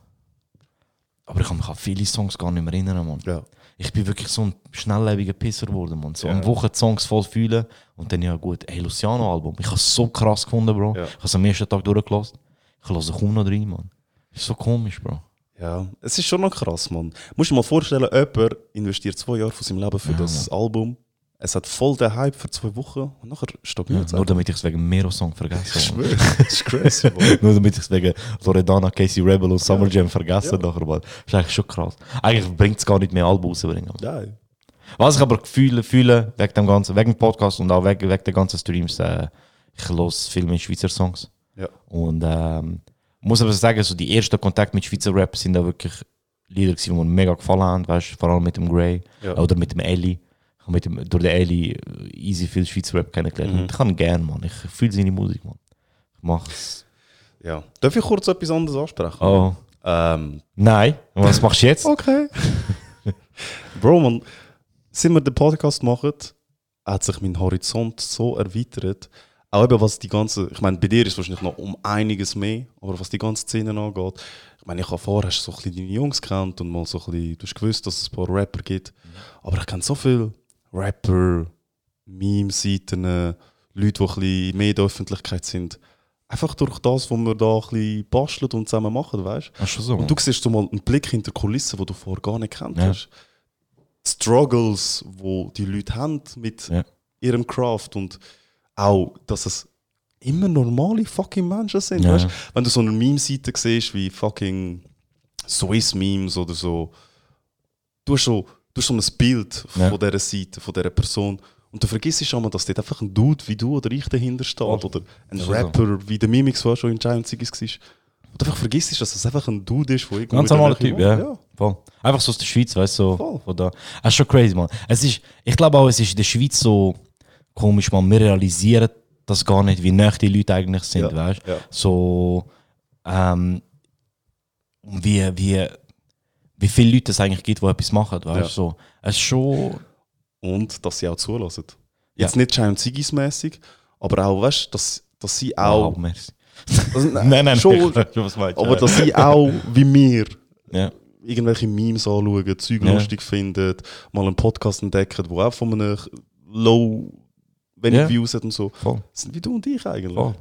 aber ich kann mich an viele Songs gar nicht mehr erinnern, Mann. Ja. Ich bin wirklich so ein schnelllebiger Pisser geworden, Mann. So Ja. eine Woche die Songs voll fühlen und dann ja gut, hey, Luciano-Album. Ich habe es so krass gefunden, Bro. Ja. Ich habe es am ersten Tag durchgelassen. Ich höre kaum noch rein, Mann. Ist so komisch, Bro. Ja, es ist schon noch krass, Mann. Musst dir mal vorstellen, jemand investiert zwei Jahre von seinem Leben für Ja, das Album. Es hat voll den Hype für zwei Wochen und nachher Ja, stagniert es. nur damit ich es wegen Mero-Song vergesse. Mann. das ist crazy. Nur damit ich es wegen Loredana, Casey Rebel und Summer Jam vergesse nachher, Mann. Das ist eigentlich schon krass. Eigentlich bringt es gar nicht mehr Alben rauszubringen. Mann. Nein. Was ich aber fühle, fühle wegen dem ganzen, wegen dem Podcast und auch wegen, wegen der ganzen Streams, äh, ich höre viel mehr Schweizer Songs. Ja. Und ähm, muss aber sagen, so die ersten Kontakte mit Schweizer Rap sind da wirklich Lieder die mir mega gefallen haben, weißt, vor allem mit dem Grey Ja. oder mit dem Ellie. Ich habe mit dem, durch den Ellie äh, easy viel Schweizer Rap kennengelernt. Mhm. Ich kann gerne, Mann. Ich fühle seine Musik, Mann. Ich mach's. Ja. Darf ich kurz etwas anderes ansprechen? Oh. Ähm, Nein, was machst du jetzt? okay. Bro, man, seit wir den Podcast machen, hat sich mein Horizont so erweitert. Auch eben was die ganze, ich meine, bei dir ist es wahrscheinlich noch um einiges mehr, aber was die ganze Szene angeht, ich meine, ich habe vorher hast du so ein bisschen deine Jungs kennt und mal so ein bisschen, du hast gewusst, dass es ein paar Rapper gibt, aber ich kenne so viele Rapper, Meme-Seiten, Leute, die ein mehr in der Öffentlichkeit sind. Einfach durch das, was wir da ein bisschen basteln und zusammen machen, weißt schon so. und du siehst so mal einen Blick hinter die Kulissen, den du vorher gar nicht kennt Ja. hast. Die Struggles, die die Leute haben mit Ja. ihrem Craft und auch, dass es immer normale fucking Menschen sind. Ja. Weißt? Wenn du so eine Meme-Seite siehst, wie fucking Swiss-Memes oder so, du hast so, du hast so ein Bild Ja. von dieser Seite, von dieser Person und du vergisst schon mal, dass dort einfach ein Dude wie du oder ich dahinter steht Voll. oder ein Ist so. Rapper wie der Mimix, der schon in Giant Ziggies war. Und du einfach vergisst, dass es einfach ein Dude ist, irgendwo Ganz normaler Typ, wohnt. ja. Voll. Einfach so aus der Schweiz, weißt du, so. Voll. Von da. Das ist schon crazy, man. Es ist, ich glaube auch, es ist in der Schweiz so komisch, man. Wir realisieren das gar nicht, wie nah die Leute eigentlich sind, Ja, weißt du? ja. So, ähm, wie, wie, wie viele Leute es eigentlich gibt, die etwas machen, weißt du? Ja. So, es ist schon. Und dass sie auch zulassen. Ja. Jetzt nicht Giant Ziggies mäßig, aber auch, weißt du, dass, dass sie auch. merci. Also, nein, nein, schon, ich weiß, was meinst du. aber dass sie auch wie wir Ja. irgendwelche Memes anschauen, Zeug Ja. lustig finden, mal einen Podcast entdecken, der auch von einem low, wenig Ja. Views hat und so. Voll. Das sind wie du und ich eigentlich. Voll.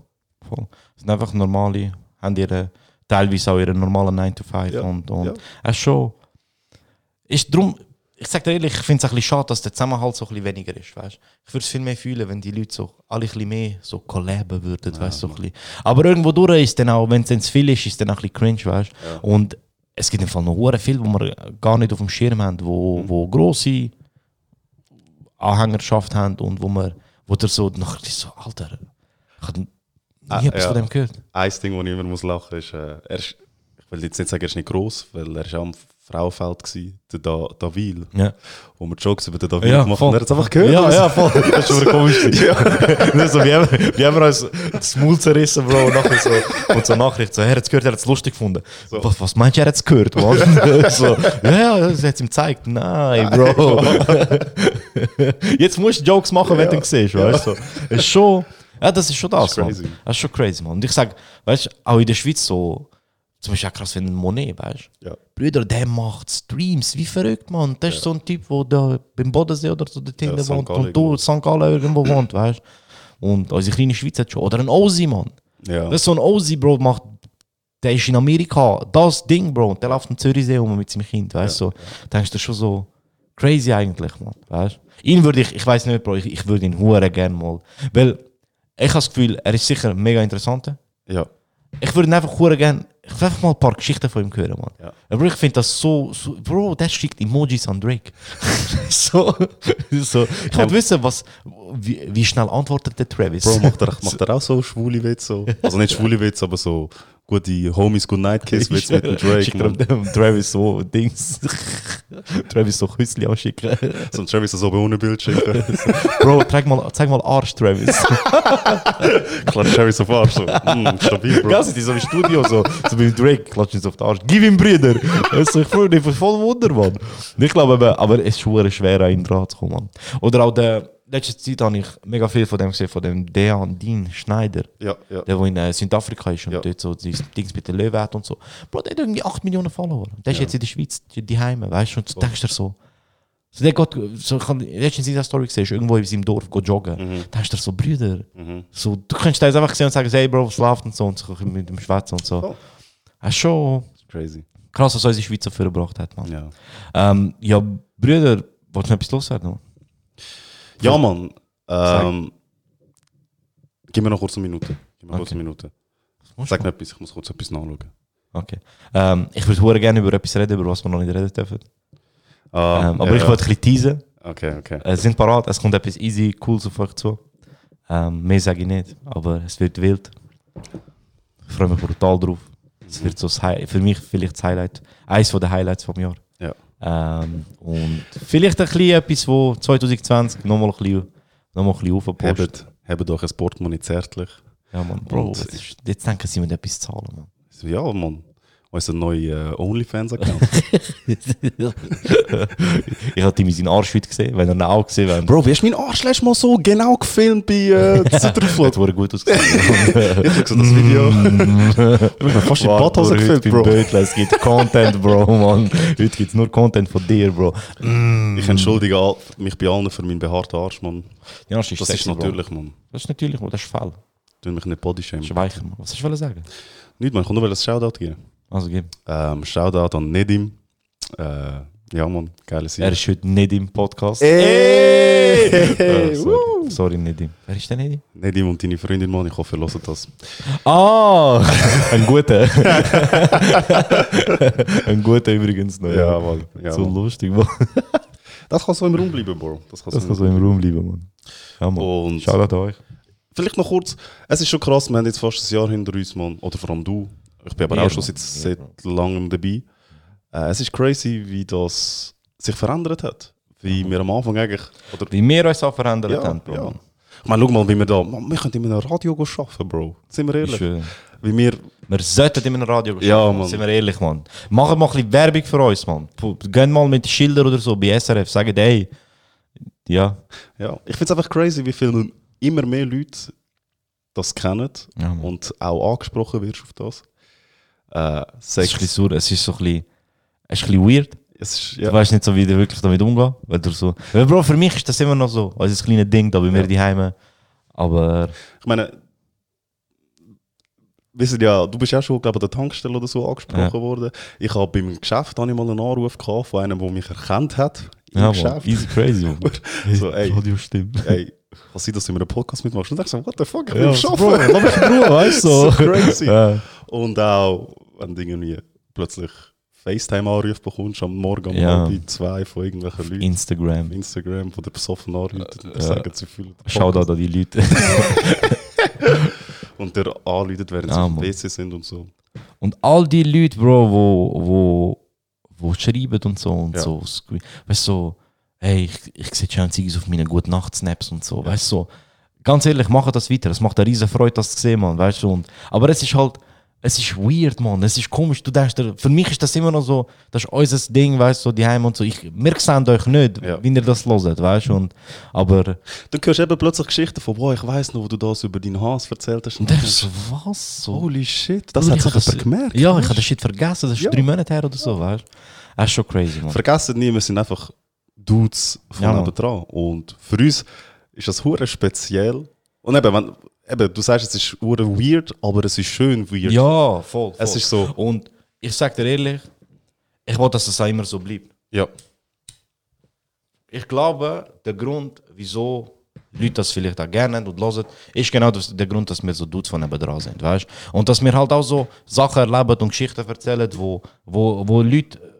Voll. Das sind einfach normale, haben ihre, teilweise auch ihren normalen 9 to 5 Ja, und, und ja. es ist schon, ist drum, ich sag dir ehrlich, ich finde es ein bisschen schade, dass der Zusammenhalt so ein bisschen weniger ist, weißt? Ich würde es viel mehr fühlen, wenn die Leute so alle ein bisschen mehr so collaben würden, weißt so ein bisschen. Aber irgendwo durch ist dann auch, wenn es zu viel ist, ist dann auch ein bisschen cringe, weißt? Und es gibt im Fall noch hure viel, wo wir gar nicht auf dem Schirm haben, wo, Mhm. wo grosse Anhängerschaft haben und wo wir, wo der so noch so, Alter, ich habe nie Ah, etwas ja. von dem gehört. Ein Ding, wo ich immer muss lachen muss, ist, äh, er ist, ich will jetzt nicht sagen, er ist nicht gross, weil er ist am Frauenfeld gewesen, der da Davil, Ja. wo wir Jokes über den Davil Ja, gemacht haben. Er hat es einfach gehört. Ja, also. ja, voll. Das ist schon komisch. ja. so, wie, haben, wie haben wir uns das Maul zerrissen, Bro, und nachher so, und so Nachricht, so, er hat es gehört, er hat es lustig gefunden. Was, was meinst du, er hat es gehört, so, ja, ja, das hat es ihm gezeigt. Nein, Bro. Jetzt musst du Jokes machen, wenn du ihn siehst, weißt du? So. Ist schon, ja, das ist schon das, Das ist crazy. Das ist schon crazy, Mann. Und ich sag, weißt du, auch in der Schweiz so, zum Beispiel auch krass, wenn ein Monet, weißt du? Ja. Brüder, der macht Streams, wie verrückt, Mann. Das ist so ein Typ, der da beim Bodensee oder so dort hinten St. wohnt und du St. Gallen irgendwo wohnt, weißt du? Und unsere kleine Schweiz hat schon. Oder ein Ozzy, Mann. Ja. Das ist so ein Ozzy, Bro, macht, der ist in Amerika, das Ding, Bro, und der läuft am Zürichsee rum mit seinem Kind, weißt du? So, da denkst du schon so crazy eigentlich, Mann, weißt du? Ihn würde ich, ich weiß nicht, Bro, ich, ich würde ihn hure gerne mal, weil ich habe das Gefühl, er ist sicher mega interessant. ja. Ich würde ihn einfach gerne, ich will einfach mal ein paar Geschichten von ihm hören, Mann. Ja. Aber ich finde das so, so, Bro, der schickt Emojis an Drake. so, so. Ich wollte wissen, was, wie, wie schnell antwortet der Travis? Bro, macht er, macht er auch so schwule Witze? So? Also nicht schwule Witze, aber so gute Homies Good Night Kiss Witze mit dem Drake. Schickt dem Travis so Dings. Travis so Küssli anschicken. So ein Travis so ohne Bild schicken. Bro, zeig mal, zeig mal Arsch, Travis. Klar, Travis auf Arsch. So. Mm, stabil, Bro. Ja, sind die so im Studio, so, so wie Drake, klatschen sie auf den Arsch. Gib ihm Brüder! Also, ich freue mich voll Wunder, Mann. Ich glaube, aber, aber es ist schon schwer, an ihn dran zu kommen, Mann. Oder auch der, letzte Zeit habe ich mega viel von dem gesehen, von dem Dean Dean Schneider. Ja, ja. Der, der in äh, Südafrika ist und Ja. dort so dieses Dings mit den Löwen hat und so. Bro, der hat irgendwie 8 Millionen Follower. Der ist jetzt in der Schweiz, die, die Heime, weißt du? Und du denkst dir so. So, der geht, so, ich habe letztens in der Story gesehen, irgendwo in seinem Dorf geht joggen. Da hast du so Brüder. So, du kannst da jetzt einfach sehen und sagen, hey Bro, was läuft und so und so mit dem Schwätzen und so. Oh. Ist schon Crazy. krass, was unsere Schweizer vorgebracht hat, man. Ja, Ähm, ja, Brüder, wolltest du noch etwas loswerden? ja Mann. Ähm, gib mir noch kurz eine Minute. Gib mir kurz eine Minute. Sag mir etwas, ich muss kurz etwas nachschauen. Okay. Ähm, ich würde gerne über etwas reden, über was wir noch nicht reden dürfen. Ah, Ähm, aber ja, ich wollte ein bisschen teasen. Okay, okay. Äh, sind parat, es kommt etwas easy, cooles auf euch zu. Ähm, mehr sage ich nicht, aber es wird wild. Ich freue mich brutal drauf. Es wird so das für mich vielleicht das Highlight, eines der Highlights vom Jahr. Ja. Ähm, und vielleicht ein bisschen etwas, wo 2020 nochmal ein bisschen, noch mal ein bisschen aufpusht. Hebt, hebt euch ein Portemonnaie zärtlich. Ja, Mann, Bro, ist, jetzt denken sie, wir etwas zahlen, Mann. Ja, Mann. Unser neuer OnlyFans-Account. ich habe Timmy seinen Arsch heute gesehen, wenn er ihn auch gesehen wäre. Bro, wie hast du meinen Arsch letztes Mal so genau gefilmt bei äh, das Zitterflug? wurde gut ausgesehen. Ich hab so das Video. Bro, ich hab fast in die Badhose gefilmt, heute Bro. beim Bötler, Es gibt Content, Bro, Mann. Heute gibt es nur Content von dir, Bro. Ich entschuldige mich bei allen für meinen behaarten Arsch, Mann. Ja, das ist, Das sexy, ist natürlich, Mann. Das ist natürlich, Bro. Das ist faul. Tu mich nicht bodyshamen. Schweicher, Mann. Was hast du sagen? Nicht, man, ich kann nur ein Shoutout geben. Also, gib. Ähm, Shoutout an Nedim. Äh, ja, Mann, geile Sieg. Er ist heute nicht im Podcast. Ey! Äh, sorry. sorry, nicht im. Wer ist denn nicht im? Nedim und deine Freundin, Mann, ich hoffe, ihr hört das. Ah! ein guter. ein guter übrigens noch. Ja, Mann. Ja, so Mann. lustig, Mann. Das kann so im Raum bleiben, Bro. Das kann, Das so kann so im Raum bleiben, Mann. Ja, Mann. Und Shoutout an euch. vielleicht noch kurz, es ist schon krass, wir haben jetzt fast ein Jahr hinter uns, Mann. Oder vor allem du. Ich bin aber auch schon seit, seit langem dabei. Äh, es ist crazy, wie das sich verändert hat. Wie wir am Anfang eigentlich... Oder, Wie wir uns auch verändert ja, haben, Bro. ja. Ich meine, schau mal, wie wir da... Man, wir können in einem Radio arbeiten, Bro. Sind wir ehrlich? Schön. Wie wir... Wir sollten in einem Radio Ja, arbeiten, Mann. Sind wir ehrlich, Mann. Machen mal ein bisschen Werbung für uns, Mann. Gehen mal mit Schildern oder so bei SRF. Sagen, ey. Ja. Ja, ich finde es einfach crazy, wie viel immer mehr Leute das kennen Ja, und auch angesprochen wirst auf das. Äh, Es ist, ein Sex. bisschen, sur- es ist so ein bisschen Es ist ein bisschen weird. Ist, Du ja. weißt nicht so, wie du wirklich damit umgehen. Weil du so. Weil, Bro, für mich ist das immer noch so. Also das kleine Ding da bei mir die Heime. Aber Ich meine, wissen ja, du bist ja schon, glaube ich, an der Tankstelle oder so angesprochen Ja. worden. Ich habe beim Geschäft habe ich mal einen Anruf gehabt von einem, der mich erkannt hat. Im ja, Geschäft. easy crazy. So, ey. Radio stimmt. Ey, was sieht, dass du in einem Podcast mitmachst? Und ich so, what the fuck, ich Ja, will was, arbeiten. Lass mich in Ruhe, weißt du? So crazy. Ja. Und auch, wenn du irgendwie plötzlich FaceTime-Anrufe bekommst am Morgen um Ja. halb zwei von irgendwelchen Leuten Instagram. auf Instagram, von der besoffen anrufen und Ja. sagen, sie fühlen Schau da an die Leute. Und der anrufen, während Ja, sie auf. WC sind und so. Und all die Leute, Bro, wo, wo, wo schreiben und so und Ja. so. Weißt du, so, hey, ich, ich sehe schon Zigis auf meine gute Nacht-Snaps und so. Weißt du, so, ganz ehrlich, mache das weiter. Es macht eine riesen Freude, das zu sehen, man. Weißt du, und, aber es ist halt, es ist weird, man. Es ist komisch. Du denkst, für mich ist das immer noch so, das ist unser Ding, weißt du, so, die Heim und so. Ich, wir sehen euch nicht, Ja. wie ihr das hört, weißt du. Aber, Dann hörst du eben plötzlich Geschichten von, boah, ich weiss noch, wo du das über deinen Hass erzählt hast. und der ist was? So, du, holy shit, das hat ich sich jemand gemerkt. Ja, ich weißt habe du? das Shit vergessen. Das ist Ja. drei Monate her oder so, weißt du. Das ist schon crazy, man. Vergessen nie, wir sind einfach Dudes von Ja, Mann. nebendran. Und für uns ist das hure speziell. Und eben, wenn, eben, du sagst, es ist weird, aber es ist schön weird. Ja, voll, voll. Es ist so. Und ich sag dir ehrlich, ich will, dass es auch immer so bleibt. Ja. Ich glaube, der Grund, wieso Leute das vielleicht auch gerne und hören, ist genau das, der Grund, dass wir so Dudes von nebenan sind, weißt Und dass wir halt auch so Sachen erleben und Geschichten erzählen, wo, wo, wo Leute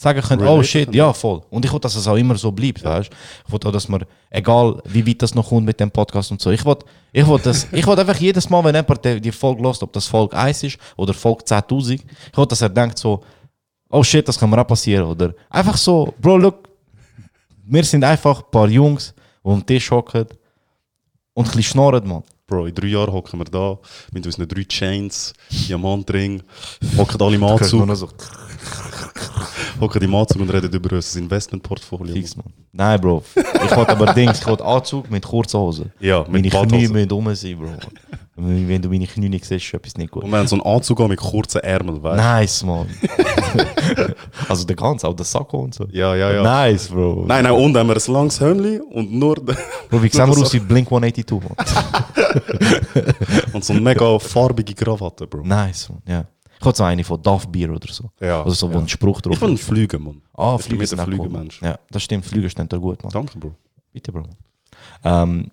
sagen können, oh Relate shit, ja, voll. Und ich will, dass es auch immer so bleibt, weißt Ich will auch, dass wir, egal wie weit das noch kommt mit dem Podcast und so, ich will, ich will, das, ich will einfach jedes Mal, wenn jemand die, die Folge lost, ob das Folge 1 ist oder Folge 10.000, ich will, dass er denkt so, oh shit, das kann mir auch passieren. Oder einfach so, Bro, look, wir sind einfach ein paar Jungs, die am Tisch hocken und ein bisschen schnorren, man. Bro, in drei Jahren hocken wir da mit unseren drei Chains, Diamantring, hocken alle im Anzug, so, hocken im Anzug und reden über unser Investmentportfolio. fix, man. Nein, Bro. Ich wollte aber Dings, ich wollte Anzug mit kurzen Hosen. Ja, mit Meine Knie Badhosen. müssen rum sein, Bro. Wenn du meine Knie nicht siehst, ist etwas nicht gut. Und wir haben so einen Anzug an mit kurzen Ärmeln, weißt du? Nice, man. also der ganze, auch der Sakko und so. Ja, ja, ja. Nice, Bro. Nein, nein, und haben wir ein langes Hemdli und nur Bro, wie sehen wir aus wie Blink 182, man? und so eine mega farbige Krawatte, Bro. Nice, man. Ja. Ich hatte so eine von Duff Beer oder so. Ja, Also so, wo ja. ein Spruch drauf Ich ist. Flüger, Mann. Ah, ich Flüge sind auch cool. Mann. Ja, das stimmt. Flüge stehen da gut, man. Danke, Bro. Bitte, Bro. Ähm,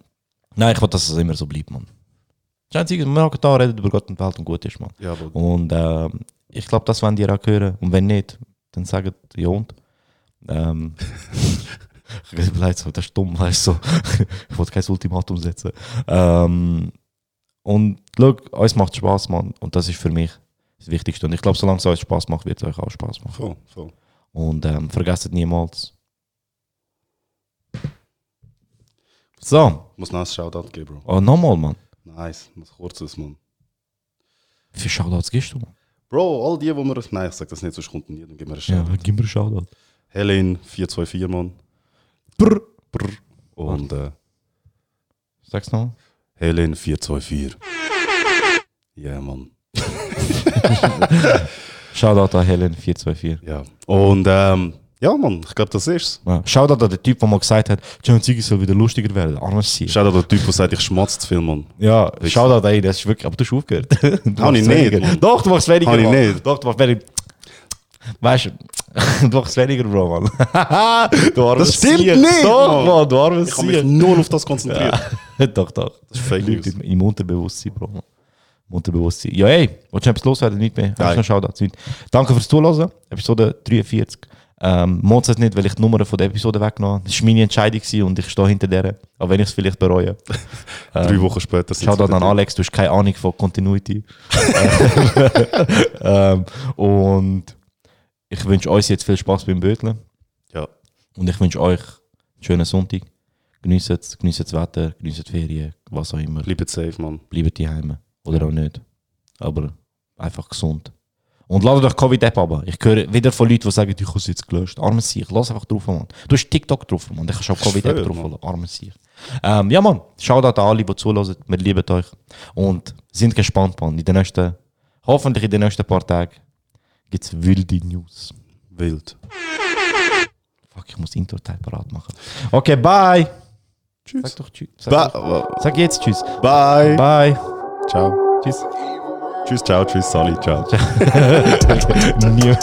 nein, ich will, dass es immer so bleibt, man. Das Einzige, wir hocken da, reden über Gott und Welt und gut ist, man. Ja, Bro. Und ähm, ich glaube, das wollen die auch hören. Und wenn nicht, dann sagt ja und. Ähm, ich habe überlegt, so, das ist dumm, weißt du. So. ich wollte kein Ultimatum setzen. Ähm, und schau, uns macht Spaß, Mann. Und das ist für mich das Wichtigste. Und ich glaube, solange es euch Spaß macht, wird es euch auch Spaß machen. Voll, voll. Und ähm, vergesst niemals. So, Ich muss noch ein Shoutout geben, Bro. oh, nochmal, Mann. Nice, was kurzes, Mann. Wie viele Shoutouts gibst du, Mann? Bro, all die, wo wir. Nein, ich sag das nicht, sonst kommt nie, dann geben wir einen Ja, Shoutout. gib mir einen Shoutout. Helen 424, Mann. Brr. Brr. Und äh, Sag's nochmal. Helen 424. Ja, yeah, Mann. Shoutout an Helen 424. Ja. Und ähm, ja, Mann, ich glaube, das ist's. Ja. Shoutout an den Typ, der mal gesagt hat, John Ziggy soll wieder lustiger werden. Armes Sieg. Shoutout der Typ, der sagt, ich schmatze zu viel, Mann. Ja, Shoutout ey, das ist wirklich, aber du hast aufgehört. du Hab ich nicht. Mann. Doch, du machst weniger, Hab ich nicht. Doch, du machst weniger. Weißt du, du machst weniger, Bro, Mann. du armes Das stimmt Sieg. nicht, Doch, Mann. Mann, du armes Ich habe mich Sieg. nur auf das konzentriert. doch, doch. Das ist Fake News. im Unterbewusstsein, Bro. Mann. Unterbewusstsein. Ja, ey, willst du etwas loswerden? Nicht mehr. Hast du Nein. noch Shoutouts? Nicht. Danke fürs Zuhören. Episode 43. Ähm, Mond es nicht, weil ich die Nummer von der Episode weggenommen habe. Das war meine Entscheidung und ich stehe hinter der. Auch wenn ich es vielleicht bereue. Drei Wochen später Shoutout an. Alex, du hast keine Ahnung von Continuity. ähm, und ich wünsche euch jetzt viel Spaß beim Böteln. Ja. Und ich wünsche euch einen schönen Sonntag. Genießt es, genießt das Wetter, genießt die Ferien, was auch immer. Bleibt safe, Mann. Bleibt daheim. Oder auch nicht. Aber einfach gesund. Und ladet euch Covid-App ab. Ich höre wieder von Leuten, die sagen, ich habe es jetzt gelöscht. Armes Sieg. Lass einfach drauf, Mann. Du hast TikTok drauf, Mann. Ich kannst auch Covid-App drauf Mann. holen. Armes Sieg. Ähm, ja, Mann. Schaut an alle, die zuhören. Wir lieben euch. Und sind gespannt, Mann. In den nächsten, hoffentlich in den nächsten paar Tagen gibt es wilde News. Wild. Fuck, ich muss Intro-Teil parat machen. Okay, bye. Tschüss. Sag doch tschüss. Sag, sag jetzt tschüss. bye. Bye. Ciao. Tschüss. Tschüss, ciao, tschüss, Sally, ciao. Nie.